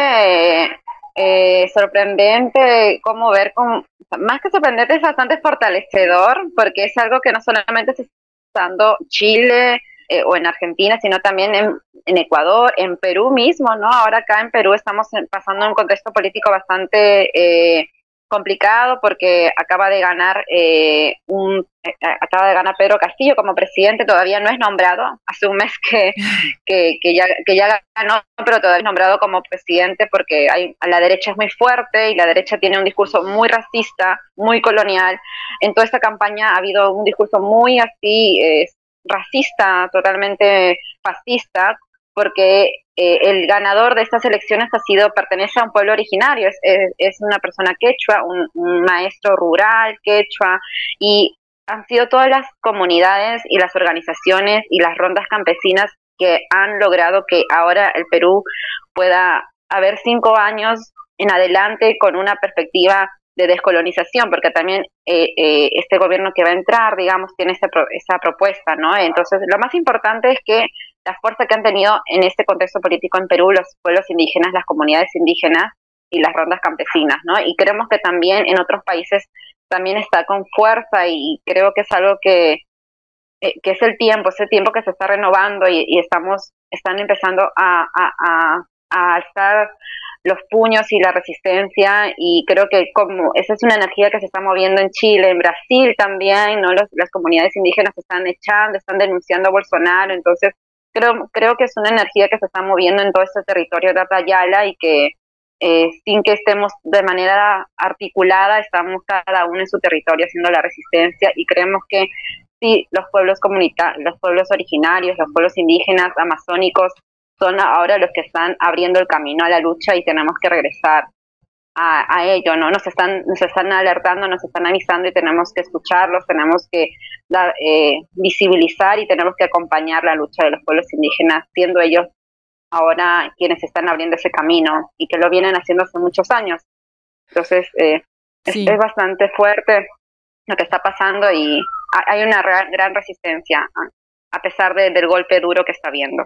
eh, sorprendente cómo ver, con, más que sorprendente, es bastante fortalecedor, porque es algo que no solamente se está dando Chile eh, o en Argentina, sino también en, en Ecuador, en Perú mismo, ¿no? Ahora acá en Perú estamos pasando un contexto político bastante eh, complicado porque acaba de ganar eh, un eh, acaba de ganar Pedro Castillo como presidente, todavía no es nombrado, hace un mes que, que, que ya, que ya ganó, pero todavía es nombrado como presidente porque hay, la derecha es muy fuerte y la derecha tiene un discurso muy racista, muy colonial. En toda esta campaña ha habido un discurso muy así, eh, racista, totalmente fascista, porque eh, el ganador de estas elecciones ha sido, pertenece a un pueblo originario, es, es, una persona quechua, un maestro rural quechua, y han sido todas las comunidades y las organizaciones y las rondas campesinas que han logrado que ahora el Perú pueda haber cinco años en adelante con una perspectiva de descolonización, porque también eh, eh, este gobierno que va a entrar, digamos, tiene esa, pro esa propuesta, ¿no? Entonces, lo más importante es que la fuerza que han tenido en este contexto político en Perú los pueblos indígenas, las comunidades indígenas y las rondas campesinas, ¿no? Y creemos que también en otros países también está con fuerza y creo que es algo que, eh, que es el tiempo, es el tiempo que se está renovando y, estamos, están empezando a, a alzar los puños y la resistencia y creo que como esa es una energía que se está moviendo en Chile, en Brasil también, ¿no? Los, las comunidades indígenas están echando, están denunciando a Bolsonaro, entonces creo, creo que es una energía que se está moviendo en todo este territorio de Atayala y que eh, sin que estemos de manera articulada, estamos cada uno en su territorio haciendo la resistencia y creemos que sí, los pueblos comunitarios, los pueblos originarios, los pueblos indígenas, amazónicos, son ahora los que están abriendo el camino a la lucha y tenemos que regresar a, a ello, ¿no? Nos están, nos están alertando, nos están avisando y tenemos que escucharlos, tenemos que dar, eh, visibilizar y tenemos que acompañar la lucha de los pueblos indígenas, siendo ellos ahora quienes están abriendo ese camino y que lo vienen haciendo hace muchos años. Entonces, eh, Sí. es, es bastante fuerte lo que está pasando y ha- hay una ra- gran resistencia a, a pesar de- del golpe duro que está viendo.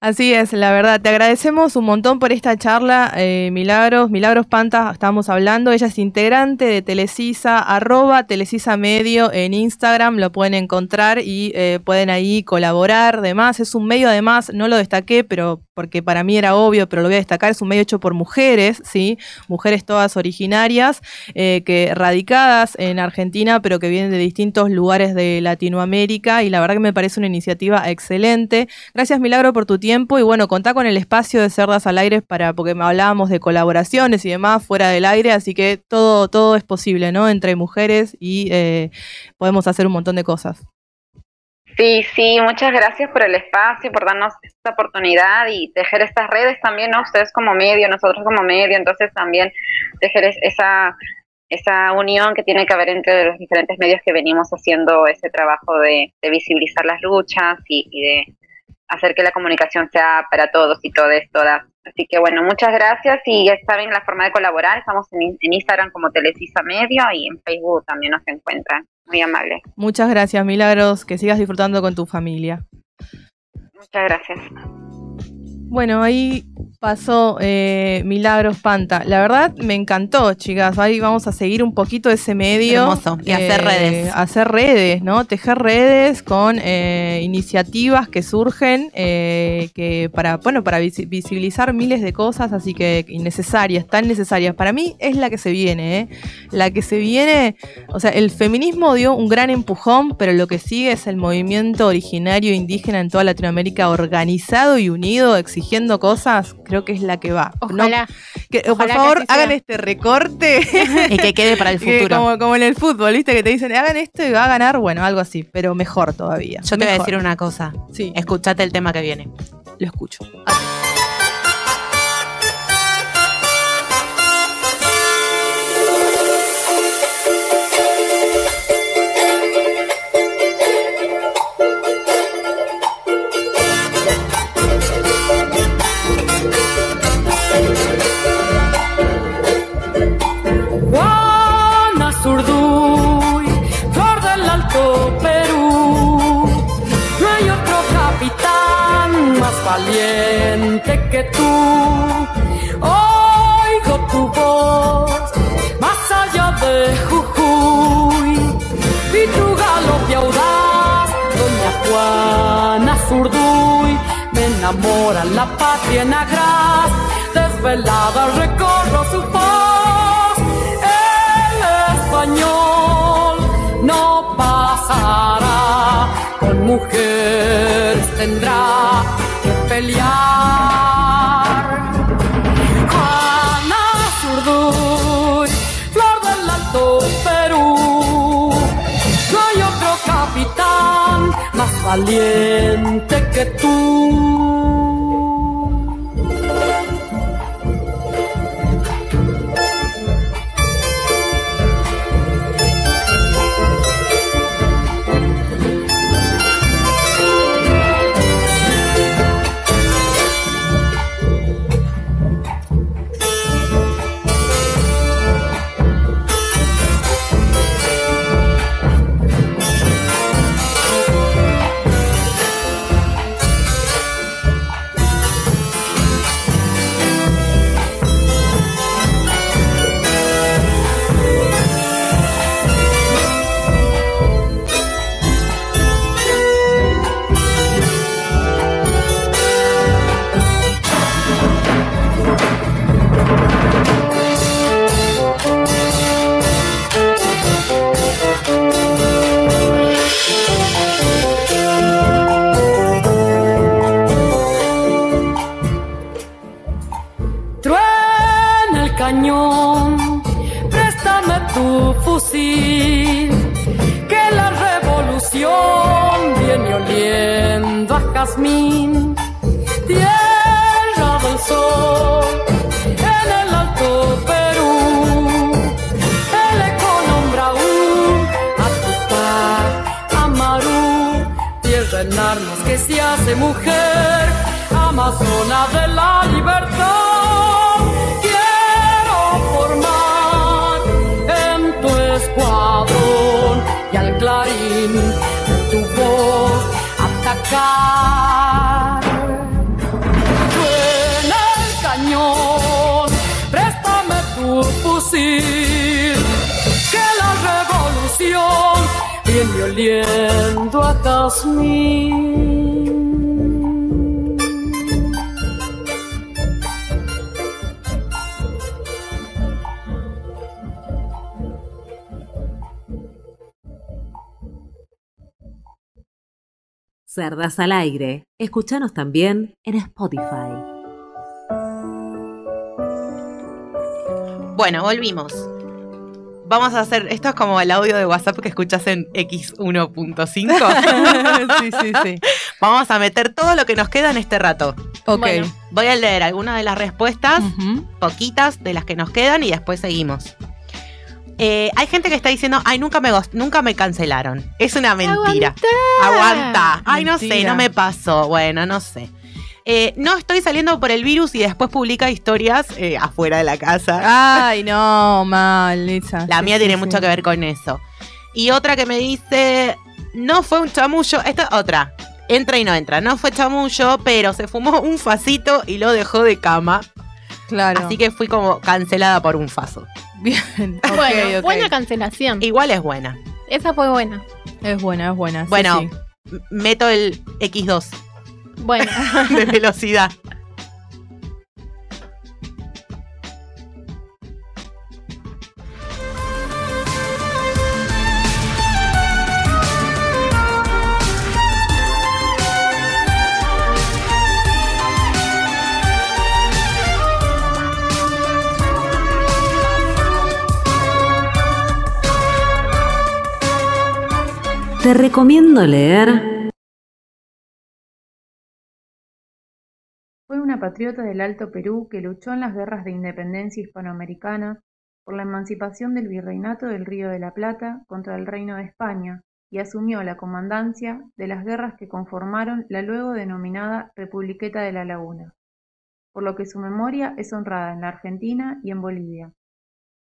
Así es, la verdad. Te agradecemos un montón por esta charla, eh, Milagros. Milagros Panta, estamos hablando. Ella es integrante de Telecisa, arroba Telecisa Medio en Instagram. Lo pueden encontrar y eh, pueden ahí colaborar. Además, es un medio, además, no lo destaqué, pero porque para mí era obvio, pero lo voy a destacar. Es un medio hecho por mujeres, ¿sí? Mujeres todas originarias, eh, que radicadas en Argentina, pero que vienen de distintos lugares de Latinoamérica. Y la verdad que me parece una iniciativa excelente. Gracias, Milagro, por tu tiempo y bueno, contá con el espacio de Cerdas al Aire para, porque hablábamos de colaboraciones y demás fuera del aire, así que todo, todo es posible, ¿no? Entre mujeres y eh, podemos hacer un montón de cosas. Sí, sí, muchas gracias por el espacio, por darnos esta oportunidad y tejer estas redes también, ¿no? Ustedes como medio, nosotros como medio, entonces también tejer es- esa, esa unión que tiene que haber entre los diferentes medios que venimos haciendo ese trabajo de, de visibilizar las luchas y, y de hacer que la comunicación sea para todos y todas, todas. Así que bueno, muchas gracias y ya saben la forma de colaborar, estamos en, en Instagram como Televisa Medio y en Facebook también nos encuentran. Muy amable. Muchas gracias, Milagros. Que sigas disfrutando con tu familia. Muchas gracias. Bueno, ahí pasó eh, Milagros Panta. La verdad me encantó, chicas. Ahí vamos a seguir un poquito ese medio. Eh, Hermoso. Y hacer redes. Hacer redes, ¿no? Tejer redes con eh, iniciativas que surgen eh, que para, bueno, para visi- visibilizar miles de cosas, así que innecesarias, tan necesarias. Para mí es la que se viene, ¿eh? La que se viene, o sea, el feminismo dio un gran empujón, pero lo que sigue es el movimiento originario indígena en toda Latinoamérica organizado y unido, exigiendo cosas, creo que es la que va. No- Ojalá. que- por ojalá favor, hagan este recorte. Y que quede para el futuro. como, como en el fútbol, ¿viste? Que te dicen, hagan esto y va a ganar, bueno, algo así, pero mejor todavía. Yo te voy a decir una cosa. Sí, Escuchate el tema que viene. lo escucho. Que tú. Oigo tu voz más allá de Jujuy y tu galope audaz, doña Juana Zurduy. Me enamora la patria en agraz, desvelada recorro su voz. El español no pasará, con mujeres tendrá pelear. Juana Zurduy, flor del Alto Perú. No hay otro capitán más valiente que tú. Hace mujer, amazona de la libertad. Quiero formar en tu escuadrón y al clarín de tu voz atacar. Suena el cañón, préstame tu fusil, que la revolución viene oliendo a jazmín. Cerdas al aire. Escúchanos también en Spotify. Bueno, volvimos. Vamos a hacer, esto es como el audio de WhatsApp que escuchas en X1.5. sí, sí, sí. Vamos a meter todo lo que nos queda en este rato. Ok. Bueno. Voy a leer algunas de las respuestas, poquitas de las que nos quedan y después seguimos. Eh, hay gente que está diciendo, ay, nunca me, nunca me cancelaron. Es una mentira. Aguanta. Ay, no sé, no me pasó. Bueno, no sé. Eh, no estoy saliendo por el virus y después publica historias eh, afuera de la casa. Ay, no, mal, Lisa. La Sí, mía sí, tiene sí. mucho que ver con eso. Y otra que me dice, no fue un chamullo, esta otra, entra y no entra, no fue chamullo, pero se fumó un facito y lo dejó de cama. Claro. Así que fui como cancelada por un faso. Bien. bueno, buena cancelación. Igual es buena. Esa fue buena. Es buena, es buena. Bueno, sí. meto el X2 Bueno, de velocidad. Te recomiendo leer Fue una patriota del Alto Perú que luchó en las guerras de independencia hispanoamericana por la emancipación del Virreinato del Río de la Plata contra el Reino de España y asumió la comandancia de las guerras que conformaron la luego denominada Republiqueta de la Laguna, por lo que su memoria es honrada en la Argentina y en Bolivia.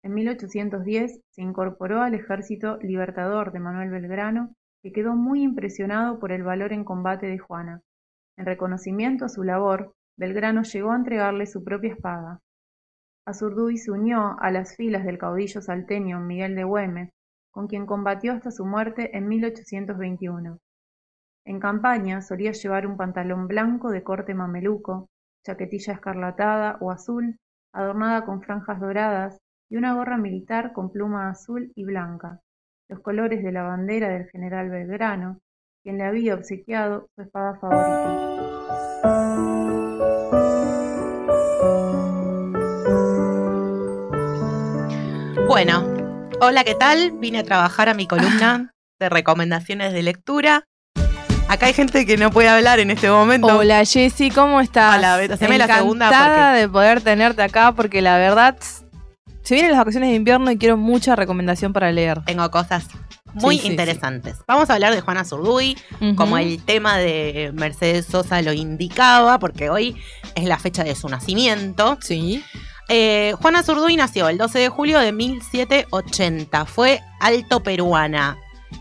En 1810 se incorporó al Ejército Libertador de Manuel Belgrano, que quedó muy impresionado por el valor en combate de Juana. En reconocimiento a su labor, Belgrano llegó a entregarle su propia espada. Azurduy se unió a las filas del caudillo salteño Miguel de Güemes, con quien combatió hasta su muerte en 1821. En campaña solía llevar un pantalón blanco de corte mameluco, chaquetilla escarlatada o azul, adornada con franjas doradas, y una gorra militar con pluma azul y blanca, los colores de la bandera del general Belgrano, quien le había obsequiado su espada favorita. Bueno, hola, ¿qué tal? Vine a trabajar a mi columna de recomendaciones de lectura. Acá hay gente que no puede hablar en este momento. Hola Jessy, ¿cómo estás? Hola, Beto, haceme la segunda Encantada de poder tenerte acá porque la verdad se vienen las vacaciones de invierno y quiero mucha recomendación para leer. Tengo cosas muy Sí, sí, interesantes. Vamos a hablar de Juana Zurduy, como el tema de Mercedes Sosa lo indicaba, porque hoy es la fecha de su nacimiento. Sí. Eh, Juana Zurduy nació el 12 de julio de 1780. Fue alto peruana.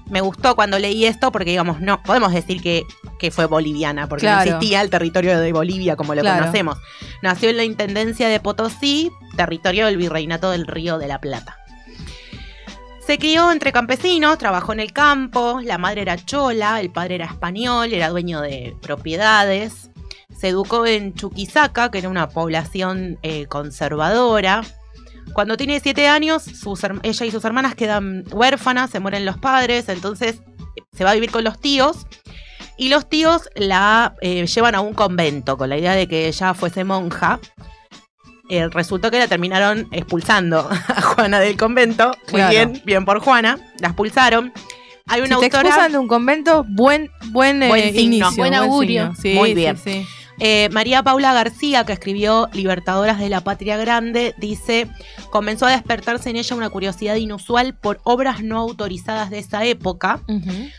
Me gustó cuando leí esto porque, digamos, no podemos decir que, que fue boliviana, porque no existía el territorio de Bolivia como lo Claro. conocemos. Nació en la intendencia de Potosí, territorio del virreinato del Río de la Plata. Se crió entre campesinos, trabajó en el campo, la madre era chola, el padre era español, era dueño de propiedades. Se educó en Chuquisaca, que era una población eh, conservadora. Cuando tiene siete años, sus ella y sus hermanas quedan huérfanas, se mueren los padres, entonces se va a vivir con los tíos. Y los tíos la eh, llevan a un convento con la idea de que ella fuese monja. Eh, resultó que la terminaron expulsando a Juana del convento. Muy Claro. bien, bien por Juana. La expulsaron. Hay una si te autora. expulsan de un convento, buen, buen, eh, signo. inicio. Buen augurio. signo. Sí, Muy sí, bien. sí. Eh, María Paula García, que escribió Libertadoras de la Patria Grande, dice, comenzó a despertarse en ella una curiosidad inusual por obras no autorizadas de esa época.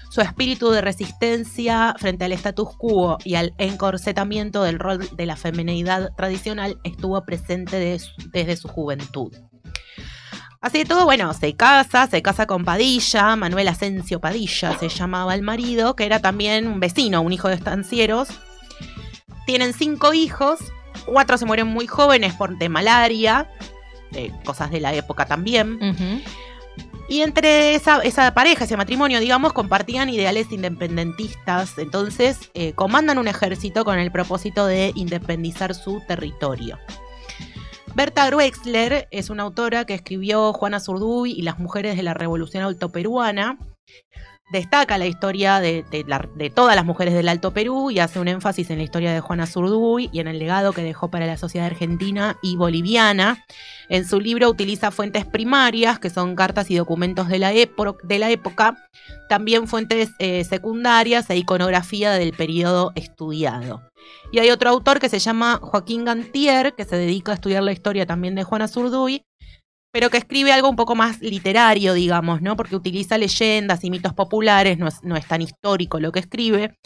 Su espíritu de resistencia frente al status quo y al encorsetamiento del rol de la feminidad tradicional estuvo presente des- desde su juventud. Así de todo, bueno, se casa, se casa con Padilla, Manuel Asensio Padilla se llamaba el marido, que era también un vecino, un hijo de estancieros. Tienen cinco hijos, cuatro se mueren muy jóvenes por de malaria, eh, cosas de la época también. Y entre esa, esa pareja, ese matrimonio, digamos, compartían ideales independentistas. Entonces, eh, comandan un ejército con el propósito de independizar su territorio. Berta Gruexler es una autora que escribió Juana Zurduy y las mujeres de la Revolución Autoperuana. Destaca la historia de, todas las mujeres del Alto Perú y hace un énfasis en la historia de Juana Zurduy y en el legado que dejó para la sociedad argentina y boliviana. En su libro utiliza fuentes primarias, que son cartas y documentos de la, épo- de la época, también fuentes eh, secundarias e iconografía del periodo estudiado. Y hay otro autor que se llama Joaquín Gantier, que se dedica a estudiar la historia también de Juana Zurduy, pero que escribe algo un poco más literario, digamos, ¿no? Porque utiliza leyendas y mitos populares, no es, no es tan histórico lo que escribe.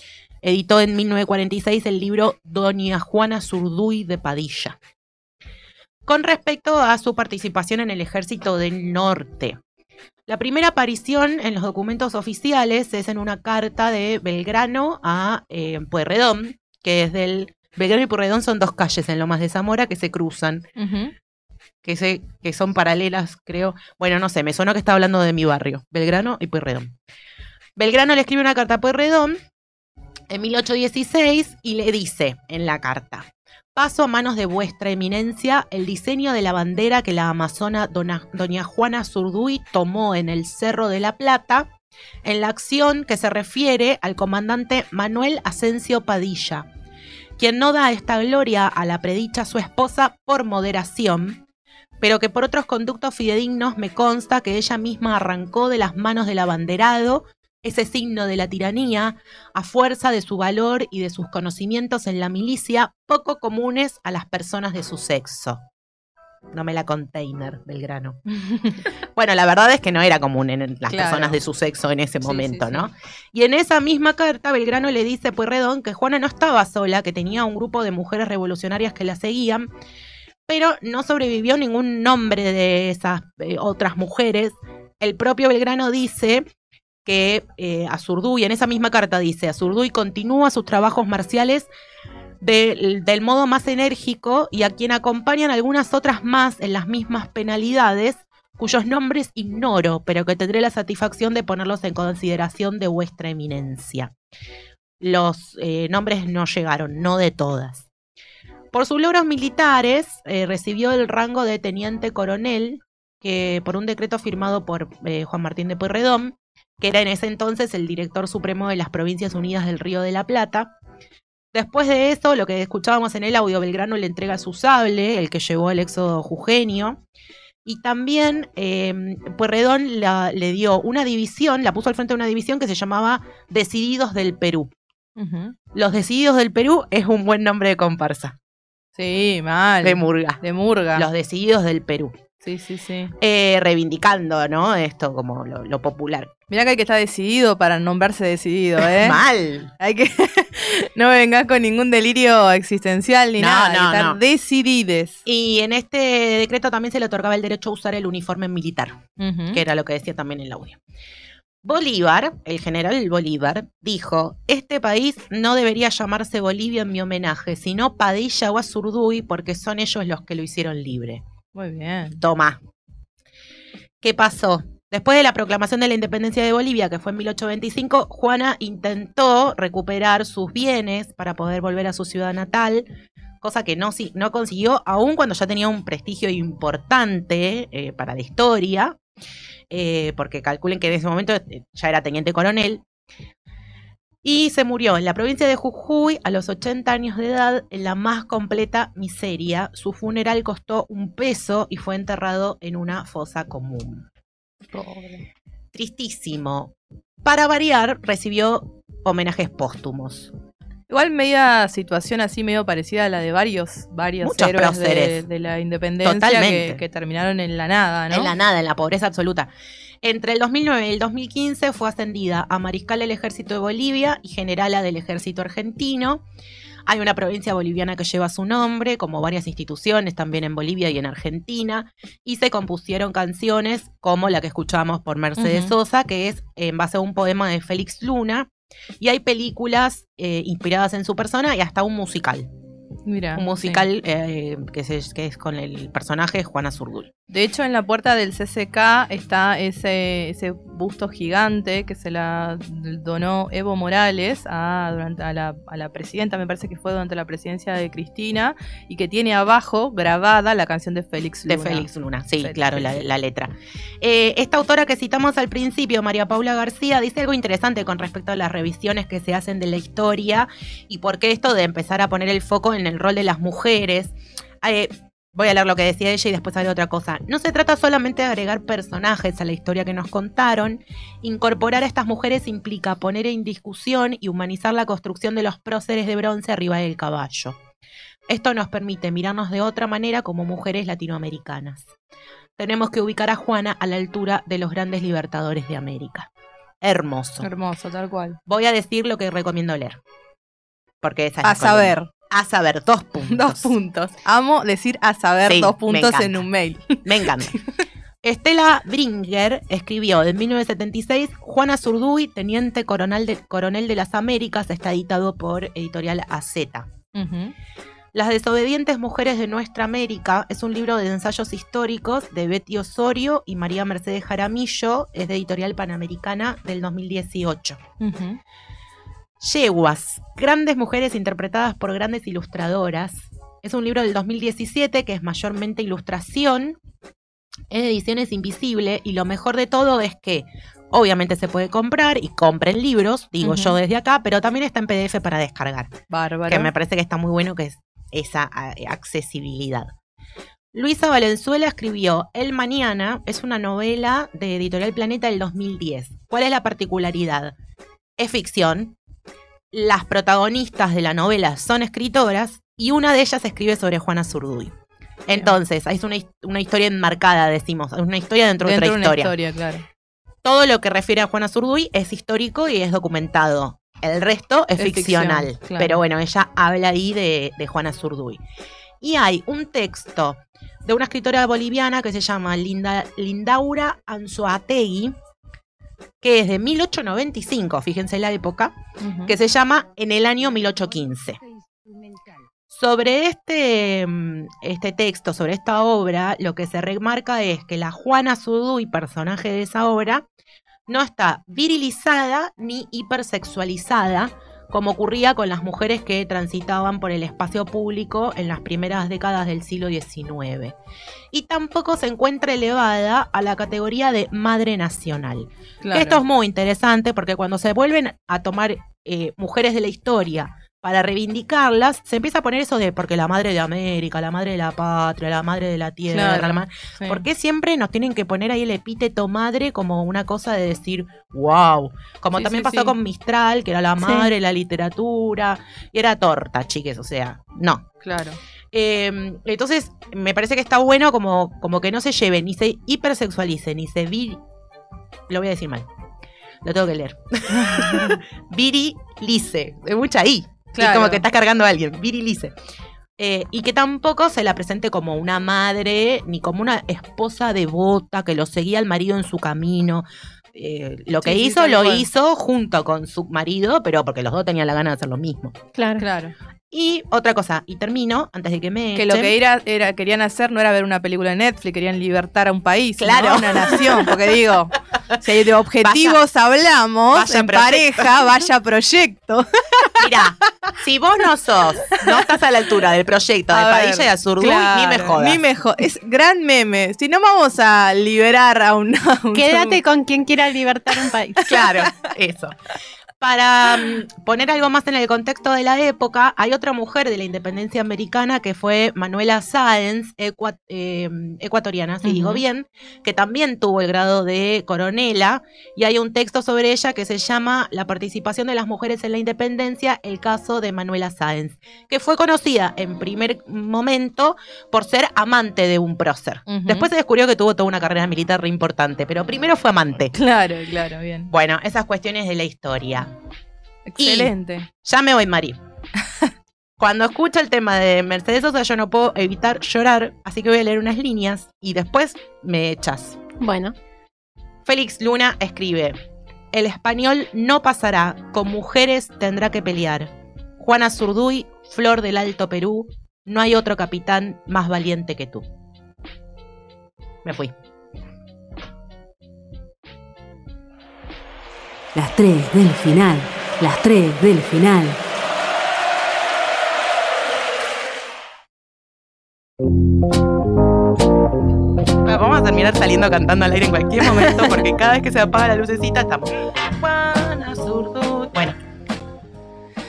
Editó en 1946 el libro Doña Juana Zurduy de Padilla. Con respecto a su participación en el ejército del norte. La primera aparición en los documentos oficiales es en una carta de Belgrano a eh, Pueyrredón, que es del... Belgrano y Pueyrredón son dos calles en Lomas de Zamora que se cruzan que, que son paralelas, creo. Bueno, no sé, me sonó que estaba hablando de mi barrio, Belgrano y Pueyrredón. Belgrano le escribe una carta a Pueyrredón en 1816 y le dice en la carta: Paso a manos de vuestra eminencia el diseño de la bandera que la amazona doña Juana Zurduy tomó en el Cerro de la Plata en la acción que se refiere al comandante Manuel Asensio Padilla, quien no da esta gloria a la predicha su esposa por moderación, pero que por otros conductos fidedignos me consta que ella misma arrancó de las manos del abanderado ese signo de la tiranía a fuerza de su valor y de sus conocimientos en la milicia poco comunes a las personas de su sexo. No me la container del grano. Bueno, la verdad es que no era común en las Claro. personas de su sexo en ese momento, sí, ¿no? Y en esa misma carta, Belgrano le dice a Pueyrredón que Juana no estaba sola, que tenía un grupo de mujeres revolucionarias que la seguían, pero no sobrevivió ningún nombre de esas eh, otras mujeres. El propio Belgrano dice que eh, Azurduy, en esa misma carta dice, Azurduy continúa sus trabajos marciales del, modo más enérgico y a quien acompañan algunas otras más en las mismas penalidades, cuyos nombres ignoro, pero que tendré la satisfacción de ponerlos en consideración de vuestra eminencia. Los eh, nombres no llegaron, no de todas. Por sus logros militares, eh, recibió el rango de teniente coronel, que por un decreto firmado por eh, Juan Martín de Pueyrredón, que era en ese entonces el director supremo de las Provincias Unidas del Río de la Plata. Después de eso, lo que escuchábamos en el audio, Belgrano le entrega su sable, el que llevó al éxodo jujeño. Y también eh, Pueyrredón la- le dio una división, la puso al frente de una división que se llamaba Decididos del Perú. Los Decididos del Perú es un buen nombre de comparsa. Sí, mal. De murga. De murga. Los Decididos del Perú. Sí, sí, sí. Eh, reivindicando, ¿no? Esto como lo, lo popular. Mirá que hay que estar decidido para nombrarse decidido, ¿eh? Mal. Hay que. no me vengas con ningún delirio existencial ni No, nada. hay que no, estar no. decidides. Y en este decreto también se le otorgaba el derecho a usar el uniforme militar, que era lo que decía también el audio. Bolívar, el general Bolívar, dijo, este país no debería llamarse Bolivia en mi homenaje, sino Padilla o Azurduy, porque son ellos los que lo hicieron libre. Muy bien. Toma. ¿Qué pasó? Después de la proclamación de la independencia de Bolivia, que fue en 1825, Juana intentó recuperar sus bienes para poder volver a su ciudad natal, cosa que no, no consiguió, aun cuando ya tenía un prestigio importante eh, para la historia, eh, porque calculen que en ese momento eh, ya era teniente coronel. Y se murió en la provincia de Jujuy a los 80 años de edad en la más completa miseria. Su funeral costó un peso y fue enterrado en una fosa común. Tristísimo. Para variar, recibió homenajes póstumos. Igual media situación así medio parecida a la de varios, varios Muchos héroes de, la independencia que, que terminaron en la nada, ¿no? En la nada, en la pobreza absoluta. Entre el 2009 y el 2015 fue ascendida a mariscal del ejército de Bolivia y generala del ejército argentino. Hay una provincia boliviana que lleva su nombre, como varias instituciones también en Bolivia y en Argentina, y se compusieron canciones como la que escuchamos por Mercedes. Sosa, que es en base a un poema de Félix Luna, y hay películas eh, inspiradas en su persona y hasta un musical. Mira. Un musical eh, que, se- que es con el personaje Juana Zurdul. De hecho, en la puerta del CCK está ese, ese busto gigante que se la donó Evo Morales a, durante, a, la, a la presidenta, me parece que fue durante la presidencia de Cristina, y que tiene abajo grabada la canción de Félix Luna. De Félix Luna, sí, Félix, claro, la letra. Eh, esta autora que citamos al principio, María Paula García, dice algo interesante con respecto a las revisiones que se hacen de la historia y por qué esto de empezar a poner el foco en el rol de las mujeres. Eh, voy a leer lo que decía ella y después haré otra cosa. No se trata solamente de agregar personajes a la historia que nos contaron. Incorporar a estas mujeres implica poner en discusión y humanizar la construcción de los próceres de bronce arriba del caballo. Esto nos permite mirarnos de otra manera como mujeres latinoamericanas. Tenemos que ubicar a Juana a la altura de los grandes libertadores de América. Hermoso. Hermoso, tal cual. Voy a decir lo que recomiendo leer. Porque esa es A saber. A saber, dos puntos. Dos puntos. Amo decir a saber Sí, dos puntos en un mail. Me encanta. Estela Bringer escribió en 1976 Juana Zurduy, teniente coronel de, coronel de las Américas, está editado por editorial AZ. Las desobedientes mujeres de nuestra América es un libro de ensayos históricos de Betty Osorio y María Mercedes Jaramillo, es de editorial Panamericana del 2018. Yeguas, grandes mujeres interpretadas por grandes ilustradoras. Es un libro del 2017 que es mayormente ilustración. Es de ediciones invisible y lo mejor de todo es que obviamente se puede comprar y compren libros, digo yo desde acá, pero también está en PDF para descargar. Bárbaro. Que me parece que está muy bueno que es esa accesibilidad. Luisa Valenzuela escribió El Mañana, es una novela de Editorial Planeta del 2010. ¿Cuál es la particularidad? Es ficción, las protagonistas de la novela son escritoras y una de ellas escribe sobre Juana Zurduy. Entonces, es una, his- una historia enmarcada, decimos, es una historia dentro, Dentro de otra una historia. historia, claro. Todo lo que refiere a Juana Zurduy es histórico y es documentado. El resto es, Es ficción, ficcional. claro. Pero bueno, ella habla ahí de, de Juana Zurduy. Y hay un texto de una escritora boliviana que se llama Linda, Lindaura Anzoategui, que es de 1895, fíjense la época, que se llama En el año 1815. Sobre este, mm, este texto, sobre esta obra, lo que se remarca es que la Juana Zurduy, personaje de esa obra, no está virilizada ni hipersexualizada, como ocurría con las mujeres que transitaban por el espacio público en las primeras décadas del siglo XIX. Y tampoco se encuentra elevada a la categoría de madre nacional. Claro. Esto es muy interesante porque cuando se vuelven a tomar eh, mujeres de la historia para reivindicarlas, se empieza a poner eso de porque la madre de América, la madre de la patria, la madre de la tierra, Claro, la ma- sí. ¿por qué siempre nos tienen que poner ahí el epíteto madre como una cosa de decir, wow? Como Sí, también sí, pasó con Mistral, que era la madre de la literatura, y era torta, chiques, o sea, no. Claro. Eh, entonces, me parece que está bueno como, como que no se lleve, ni se hipersexualice, ni se vir... Lo voy a decir mal. Lo tengo que leer. Virilice. Es mucha I. Claro. Es como que estás cargando a alguien. Virilice. Eh, y que tampoco se la presente como una madre ni como una esposa devota que lo seguía al marido en su camino. Eh, lo que Sí, hizo, lo hizo junto con su marido, pero porque los dos tenían la gana de hacer lo mismo. Claro. Claro. Y otra cosa, y termino antes de que me Que lo que era, era, querían hacer no era ver una película de Netflix, querían libertar a un país, ¿no? Claro. a una nación. Porque digo, si de objetivos hablamos, vaya en proyecto. pareja, vaya proyecto. Mira, si vos no sos, no estás a la altura del proyecto de A ver, Padilla y Azurduy, claro, ni me jodas. Ni me Es gran meme. Si no vamos a liberar a un. a un- Quédate con quien quiera libertar un país. Claro, eso. Para mm, poner algo más en el contexto de la época, hay otra mujer de la independencia americana que fue Manuela Sáenz, ecua- eh, ecuatoriana, si digo bien, que también tuvo el grado de coronela, y hay un texto sobre ella que se llama La participación de las mujeres en la independencia, el caso de Manuela Sáenz, que fue conocida en primer momento por ser amante de un prócer. Después se descubrió que tuvo toda una carrera militar re importante, pero primero fue amante. Claro, claro, bien. Bueno, esas cuestiones de la historia. Excelente. Ya me voy, Mari. Cuando escucho el tema de Mercedes Sosa, yo no puedo evitar llorar, así que voy a leer unas líneas y después me echas. Bueno, Félix Luna escribe: El español no pasará, con mujeres tendrá que pelear. Juana Zurduy, flor del Alto Perú, no hay otro capitán más valiente que tú. Me fui. Las tres del final. Las tres del final. Bueno, vamos a terminar saliendo cantando al aire en cualquier momento porque cada vez que se apaga la lucecita estamos. Bueno,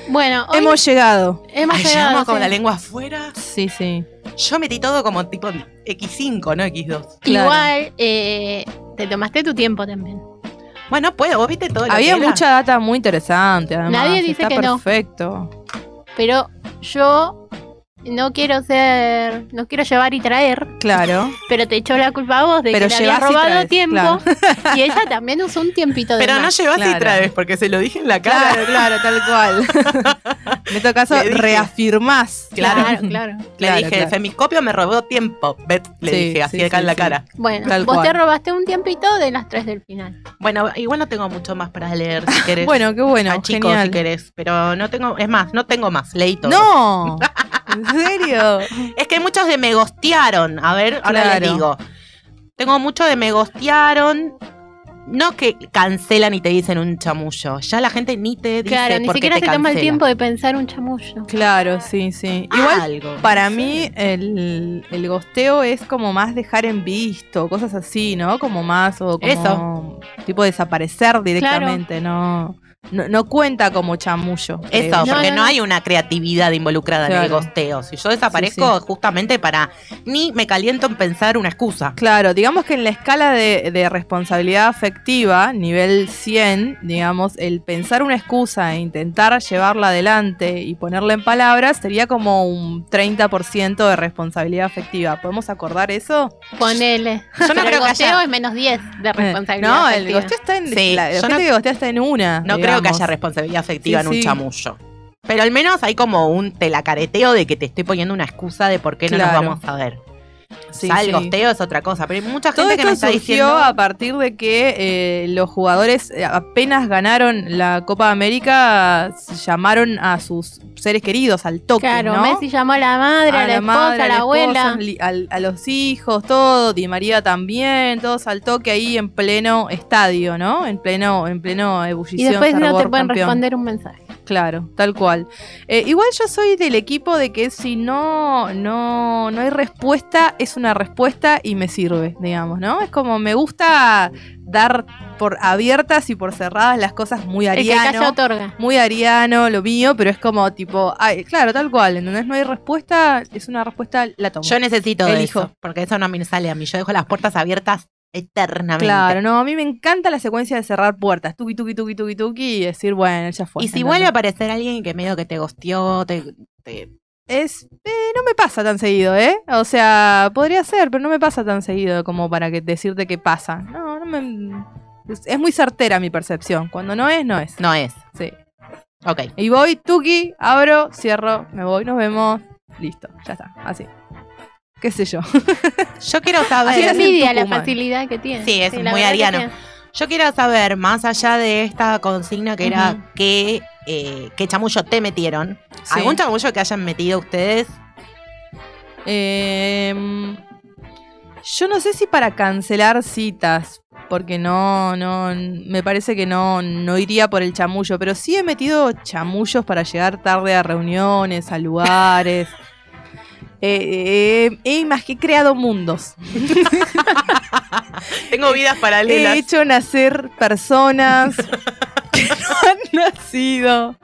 Bueno, hoy Hemos llegado. hemos ay, llegado. llegamos con sí. la lengua afuera. Sí, sí. Yo metí todo como tipo X5, no X2. Claro. Igual, eh, te tomaste tu tiempo también. Bueno, puedo, vos viste todo lo Había que era? mucha data muy interesante, además. Nadie dice Está que no. perfecto. Pero yo no quiero ser, no quiero llevar y traer, Claro. pero te echó la culpa a vos de Pero que le había llevas y robado traes, tiempo claro. y ella también usó un tiempito de Pero no llevas y Claro. traes porque se lo dije en la cara. Claro, claro, tal cual. en este caso, dije. reafirmás. Claro. claro, claro. Le Claro, dije, claro. el femiscopio me robó tiempo. Bet, le Sí, dije, así sí, acá sí, en la sí. cara. Bueno, Tal vos te robaste un tiempito de las tres del final. Bueno, igual no tengo mucho más para leer si querés. Bueno, qué bueno, A chicos genial. si querés. Pero no tengo, es más, no tengo más, leí todo. ¡No! ¿En serio? Es que hay muchos de me gostearon. A ver, ahora les Claro. digo. Tengo mucho de me gostearon. No que cancelan y te dicen un chamullo. Ya la gente ni te dice Claro, ni siquiera te se toma el tiempo de pensar un chamullo. Claro, sí, sí. Igual, Algo. para mí, el, el gosteo es como más dejar en visto, cosas así, ¿no? Como más, o como Eso. tipo desaparecer directamente, no, no, no cuenta como chamullo. Eso. No, porque no, no, no. hay una creatividad involucrada en el gosteo. Si yo desaparezco, justamente para. Ni me caliento en pensar una excusa. Claro, digamos que en la escala de, de responsabilidad afectiva, nivel 100, digamos, el pensar una excusa e intentar llevarla adelante y ponerla en palabras sería como un 30% de responsabilidad afectiva. ¿Podemos acordar eso? Ponele. Yo no Pero creo el que gosteo haya. es menos 10 de Eh, responsabilidad. no, el gosteo está en. Sí, la, la yo gente no- que gostea está en una. No creo que haya responsabilidad afectiva Sí, en un sí. chamullo. Pero al menos hay como un telacareteo de que te estoy poniendo una excusa de por qué no Claro. nos vamos a ver. Sí, ya el sí. gosteo es otra cosa. Pero hay mucha Todo gente que esto me está surgió diciendo. a partir de que eh, los jugadores eh, apenas ganaron la Copa de América, llamaron a sus seres queridos al toque, Claro, ¿no? Messi llamó a la madre, a, la, esposa, madre, a la, abuela. esposa, al- a los hijos, todo, Di María también, todos al toque ahí en pleno estadio, ¿no? En pleno, en pleno y ebullición. después no te pueden campeón. responder un mensaje. Claro, tal cual. Eh, igual yo soy del equipo de que si no, no, no hay respuesta, es una respuesta y me sirve, digamos, ¿no? Es como me gusta dar por abiertas y por cerradas las cosas muy ariano. otorga. Muy ariano, lo mío, pero es como tipo, ay, claro, tal cual, ¿entendés? No hay respuesta, es una respuesta, la tomo. Yo necesito de Elijo. eso, porque eso no me sale a mí. Yo dejo las puertas abiertas eternamente. Claro, no, a mí me encanta la secuencia de cerrar puertas, tuki, tuki, tuki, tuki, tuki, y decir, bueno, ya fue. y si ¿entendés? vuelve a aparecer alguien que medio que te gosteó, te, te- Es, eh, no me pasa tan seguido, ¿eh? O sea, podría ser, pero no me pasa tan seguido como para que decirte que pasa. No, no me... Es, es muy certera mi percepción. Cuando no es, no es. no es. Sí. Ok. Y voy, tuki, abro, cierro, me voy, nos vemos. Listo, ya está, así. ¿Qué sé yo? Yo quiero saber. es. envidia la facilidad que tiene. Sí, es la muy que ariano. Yo quiero saber, más allá de esta consigna que era qué, eh, qué chamullo te metieron. Sí. ¿Algún chamullo que hayan metido ustedes? Em, yo no sé si para cancelar citas, porque no, no, me parece que no, no iría por el chamullo, pero sí he metido chamullos para llegar tarde a reuniones, a lugares. Eh, eh, he imag- he creado mundos. Tengo vidas paralelas. He hecho nacer personas que no han nacido.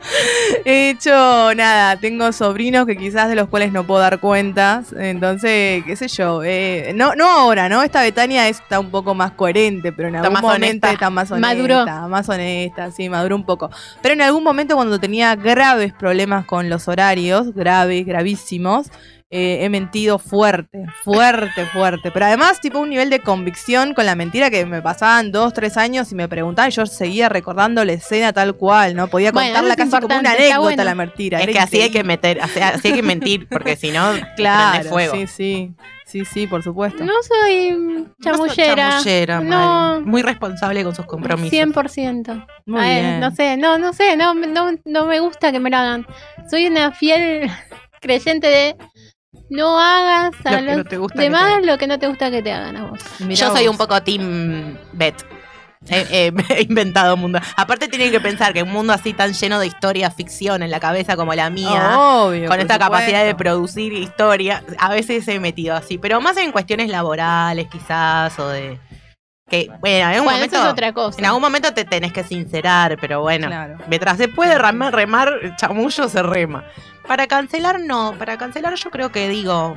He hecho nada, tengo sobrinos que quizás de los cuales no puedo dar cuentas. Entonces, qué sé yo. eh, no, no ahora, ¿no? Esta Betania está un poco más coherente, pero en Está algún más momento honesta. está más honesta. Maduró. Más honesta, sí, maduró un poco. Pero en algún momento cuando tenía graves problemas con los horarios, graves, gravísimos, eh, he mentido fuerte, fuerte, fuerte. Pero además, tipo, un nivel de convicción con la mentira que me pasaban dos, tres años y me preguntaban y yo seguía recordando la escena tal cual, ¿no? Podía Bueno, contarla casi como una anécdota bueno. la mentira. es que así hay que meter, así, así hay que mentir, porque si no, Claro, prende fuego. sí, sí. Sí, sí, por supuesto. No soy mm, No chamullera. chamullera, No. Muy responsable con sus compromisos. 100%. Muy A ver, bien. no sé, no, no sé, no, no, no me gusta que me lo hagan. Soy una fiel creyente de No hagas Lo a que los no te gusta que te demás lo que no te gusta que te hagan a vos. Mirá Yo soy un poco team Bet. He, he- he inventado un mundo. Aparte tienen que pensar que un mundo así tan lleno de historia, ficción en la cabeza como la mía, Obvio, con esta capacidad de producir historia, a veces he metido así, pero más en cuestiones laborales quizás o de que bueno, en algún Bueno, momento eso es otra cosa. en algún momento te tenés que sincerar, pero bueno, Claro. mientras se puede remar, remar chamullo se rema. Para cancelar no, para cancelar yo creo que digo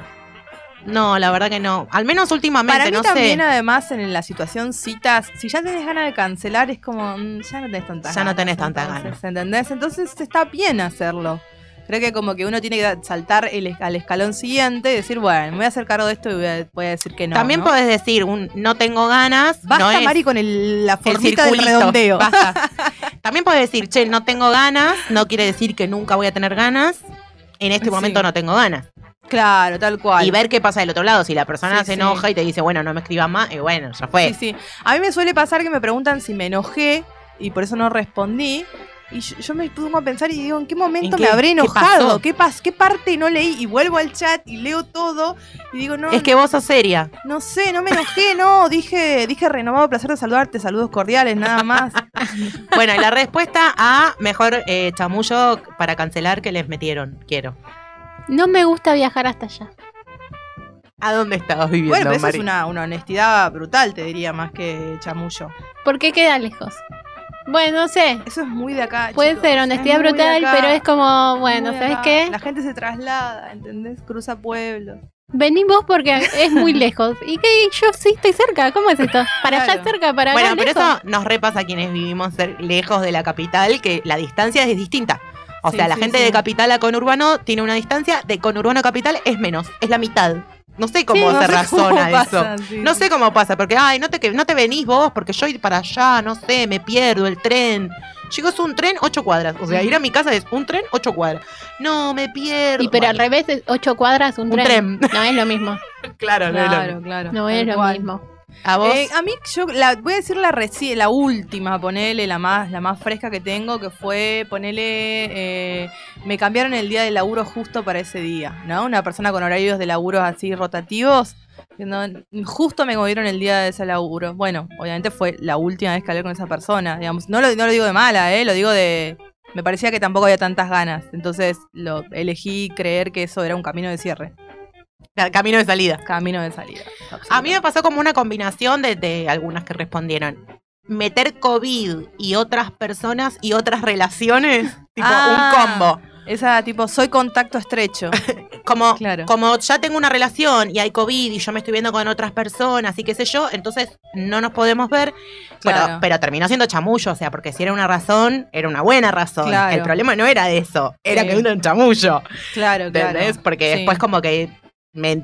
no, la verdad que no. Al menos últimamente, Para mí no también, sé. además, en la situación citas, si ya tenés ganas de cancelar, es como, mm, ya no tenés tantas Ya no ganas. tenés tantas entonces, ¿Entendés? Entonces está bien hacerlo. Creo que como que uno tiene que saltar el, al escalón siguiente y decir, bueno, me voy a hacer cargo de esto y voy a, voy a decir que no. También ¿no? podés decir un no tengo ganas. Basta, no Mari, con el- la el formita del circulito. redondeo. Basta. También podés decir, che, no tengo ganas. No quiere decir que nunca voy a tener ganas. En este Sí. momento no tengo ganas. Claro, tal cual. Y ver qué pasa del otro lado. Si la persona Sí, se sí. enoja y te dice, bueno, no me escribas más, y bueno, ya fue. Sí, sí. A mí me suele pasar que me preguntan si me enojé y por eso no respondí. Y yo, yo me pongo a pensar y digo, ¿en qué momento ¿En me qué- habré qué enojado? pasó? ¿Qué, pas ¿Qué parte no leí? Y vuelvo al chat y leo todo y digo, no, Es que vos sos seria. no sé, no me enojé, no. Dije, dije renovado placer de saludarte, saludos cordiales, nada más. Bueno, y la respuesta a mejor eh, chamullo para cancelar que les metieron. Quiero. No me gusta viajar hasta allá. ¿A dónde estabas viviendo, bueno, pero eso es una, una honestidad brutal, te diría, más que chamullo. Porque queda lejos. Bueno, no sé. Eso es muy de acá. Puede chicos, ser es honestidad brutal, pero es como, bueno, ¿sabes acá. qué? La gente se traslada, ¿entendés? Cruza pueblos. Vení vos porque es muy lejos. Y que yo sí estoy cerca. ¿Cómo es esto? Para allá Claro. cerca, para Bueno, acá pero lejos. eso nos repasa a quienes vivimos lejos de la capital, que la distancia es distinta. O Sí, sea, la sí, gente sí. de capital a conurbano tiene una distancia, de conurbano a capital es menos, es la mitad. No sé cómo Sí, se no cómo razona pasa, eso. sí, No sé cómo pasa, porque, ay, no te, que- no te venís vos, porque yo ir para allá, no sé, me pierdo el tren. Chicos, es un tren, ocho cuadras. O sea, ir a mi casa es un tren, ocho cuadras. No, me pierdo. Y pero al revés, es ocho cuadras, un, Un tren. tren. No es lo mismo. Claro, no es lo Claro, mismo. claro. No es lo cual. mismo. A vos. Eh, a mí, yo la, voy a decir la última, ponele, la más, la más fresca que tengo, que fue, ponele, eh, me cambiaron el día de laburo justo para ese día, ¿no? Una persona con horarios de laburo así rotativos, justo me movieron el día de ese laburo. Bueno, obviamente fue la última vez que hablé con esa persona, digamos. No lo, no lo digo de mala, ¿eh? Lo digo de... Me parecía que tampoco había tantas ganas, entonces lo elegí creer que eso era un camino de cierre, Camino de salida. camino de salida. A mí me pasó como una combinación de, de algunas que respondieron. Meter COVID y otras personas y otras relaciones, tipo Ah. un combo. Esa tipo, soy contacto estrecho. Como, Claro. como ya tengo una relación y hay COVID y yo me estoy viendo con otras personas y qué sé yo, entonces no nos podemos ver. Pero, Claro. pero terminó siendo chamullo, o sea, porque si era una razón, era una buena razón. Claro. El problema no era eso, era Sí. que era un chamullo. Claro, claro. ¿Entendés? Porque Sí. después como que me...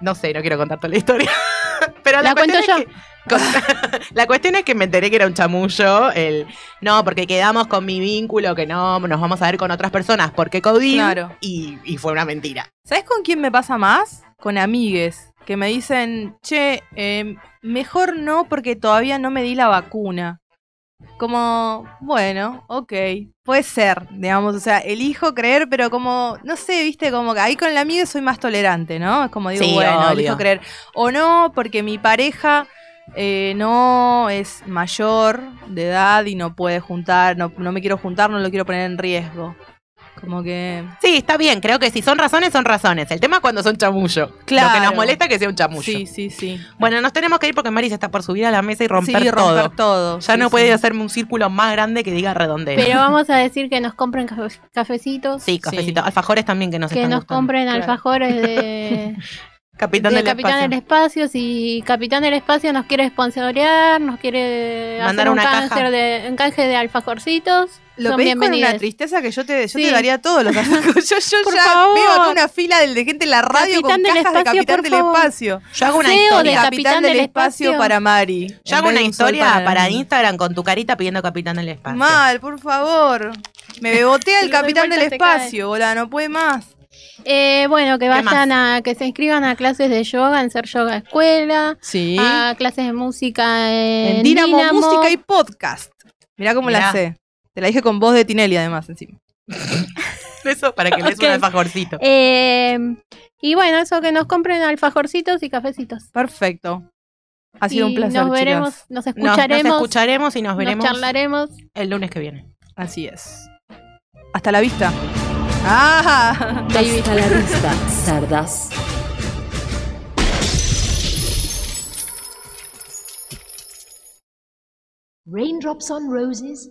No sé, no quiero contarte la historia. Pero la, La cuento cuestión yo. es que- con- la cuestión es que me enteré que era un chamullo. El, no, porque quedamos con mi vínculo, que no nos vamos a ver con otras personas porque COVID. Claro. Y, y fue una mentira. ¿Sabes con quién me pasa más? Con amigues que me dicen, che, eh, mejor no porque todavía no me di la vacuna. Como, bueno, ok, puede ser, digamos, o sea, elijo creer, pero como, no sé, viste, como que ahí con el amigo soy más tolerante, ¿no? Es como digo, Sí, bueno, obvio. elijo creer. O no, porque mi pareja eh, no es mayor de edad y no puede juntar, no, no me quiero juntar, no lo quiero poner en riesgo. Como que... Sí, está bien. Creo que si son razones, son razones. El tema es cuando son chamullo. Lo que nos molesta es que sea un chamullo. Sí, sí, sí. Bueno, nos tenemos que ir porque Mari se está por subir a la mesa y romper, sí, todo. romper todo. Ya sí, no sí. puede hacerme un círculo más grande que diga redondeo. Pero vamos a decir que nos compren cafe- cafecitos. Sí, cafecito. Alfajores también que nos que están nos gustando. compren Claro. alfajores de, Capitán de del Capitán Espacio. del Espacio. Si Capitán del Espacio nos quiere sponsorear, nos quiere Mandar hacer un, una cáncer caja. de, un canje de alfajorcitos, Lo son pedís con una tristeza que yo te, yo Sí. te daría todos los alfajores. Yo, yo Por ya favor. veo acá una fila de, de gente en la radio Capitán con del cajas de Espacio, Capitán por del favor. Espacio. Yo hago una CEO de historia. Cap- Capitán del, del espacio, Espacio. para Mari. Yo hago una de historia para. Instagram con tu carita pidiendo Capitán del Espacio. Mal, por favor. Me bebotea el Capitán del Espacio, bola, no puede más. Eh, bueno, que ¿Qué vayan a, que se inscriban a clases de yoga en Ser Yoga Escuela, Sí. a clases de música en, en Dinamo. Música y Podcast. Mirá cómo Mirá. la sé. Te la dije con voz de Tinelli, además, encima. Eso para que les Ok. un alfajorcito. Eh, y bueno, eso que nos compren alfajorcitos y cafecitos. Perfecto. Ha sido un placer, Nos veremos, chicas. nos escucharemos. nos escucharemos y nos nos veremos charlaremos. el lunes que viene. Así es. Hasta la vista. Ah, Hasta la vista, cerdas. Raindrops on roses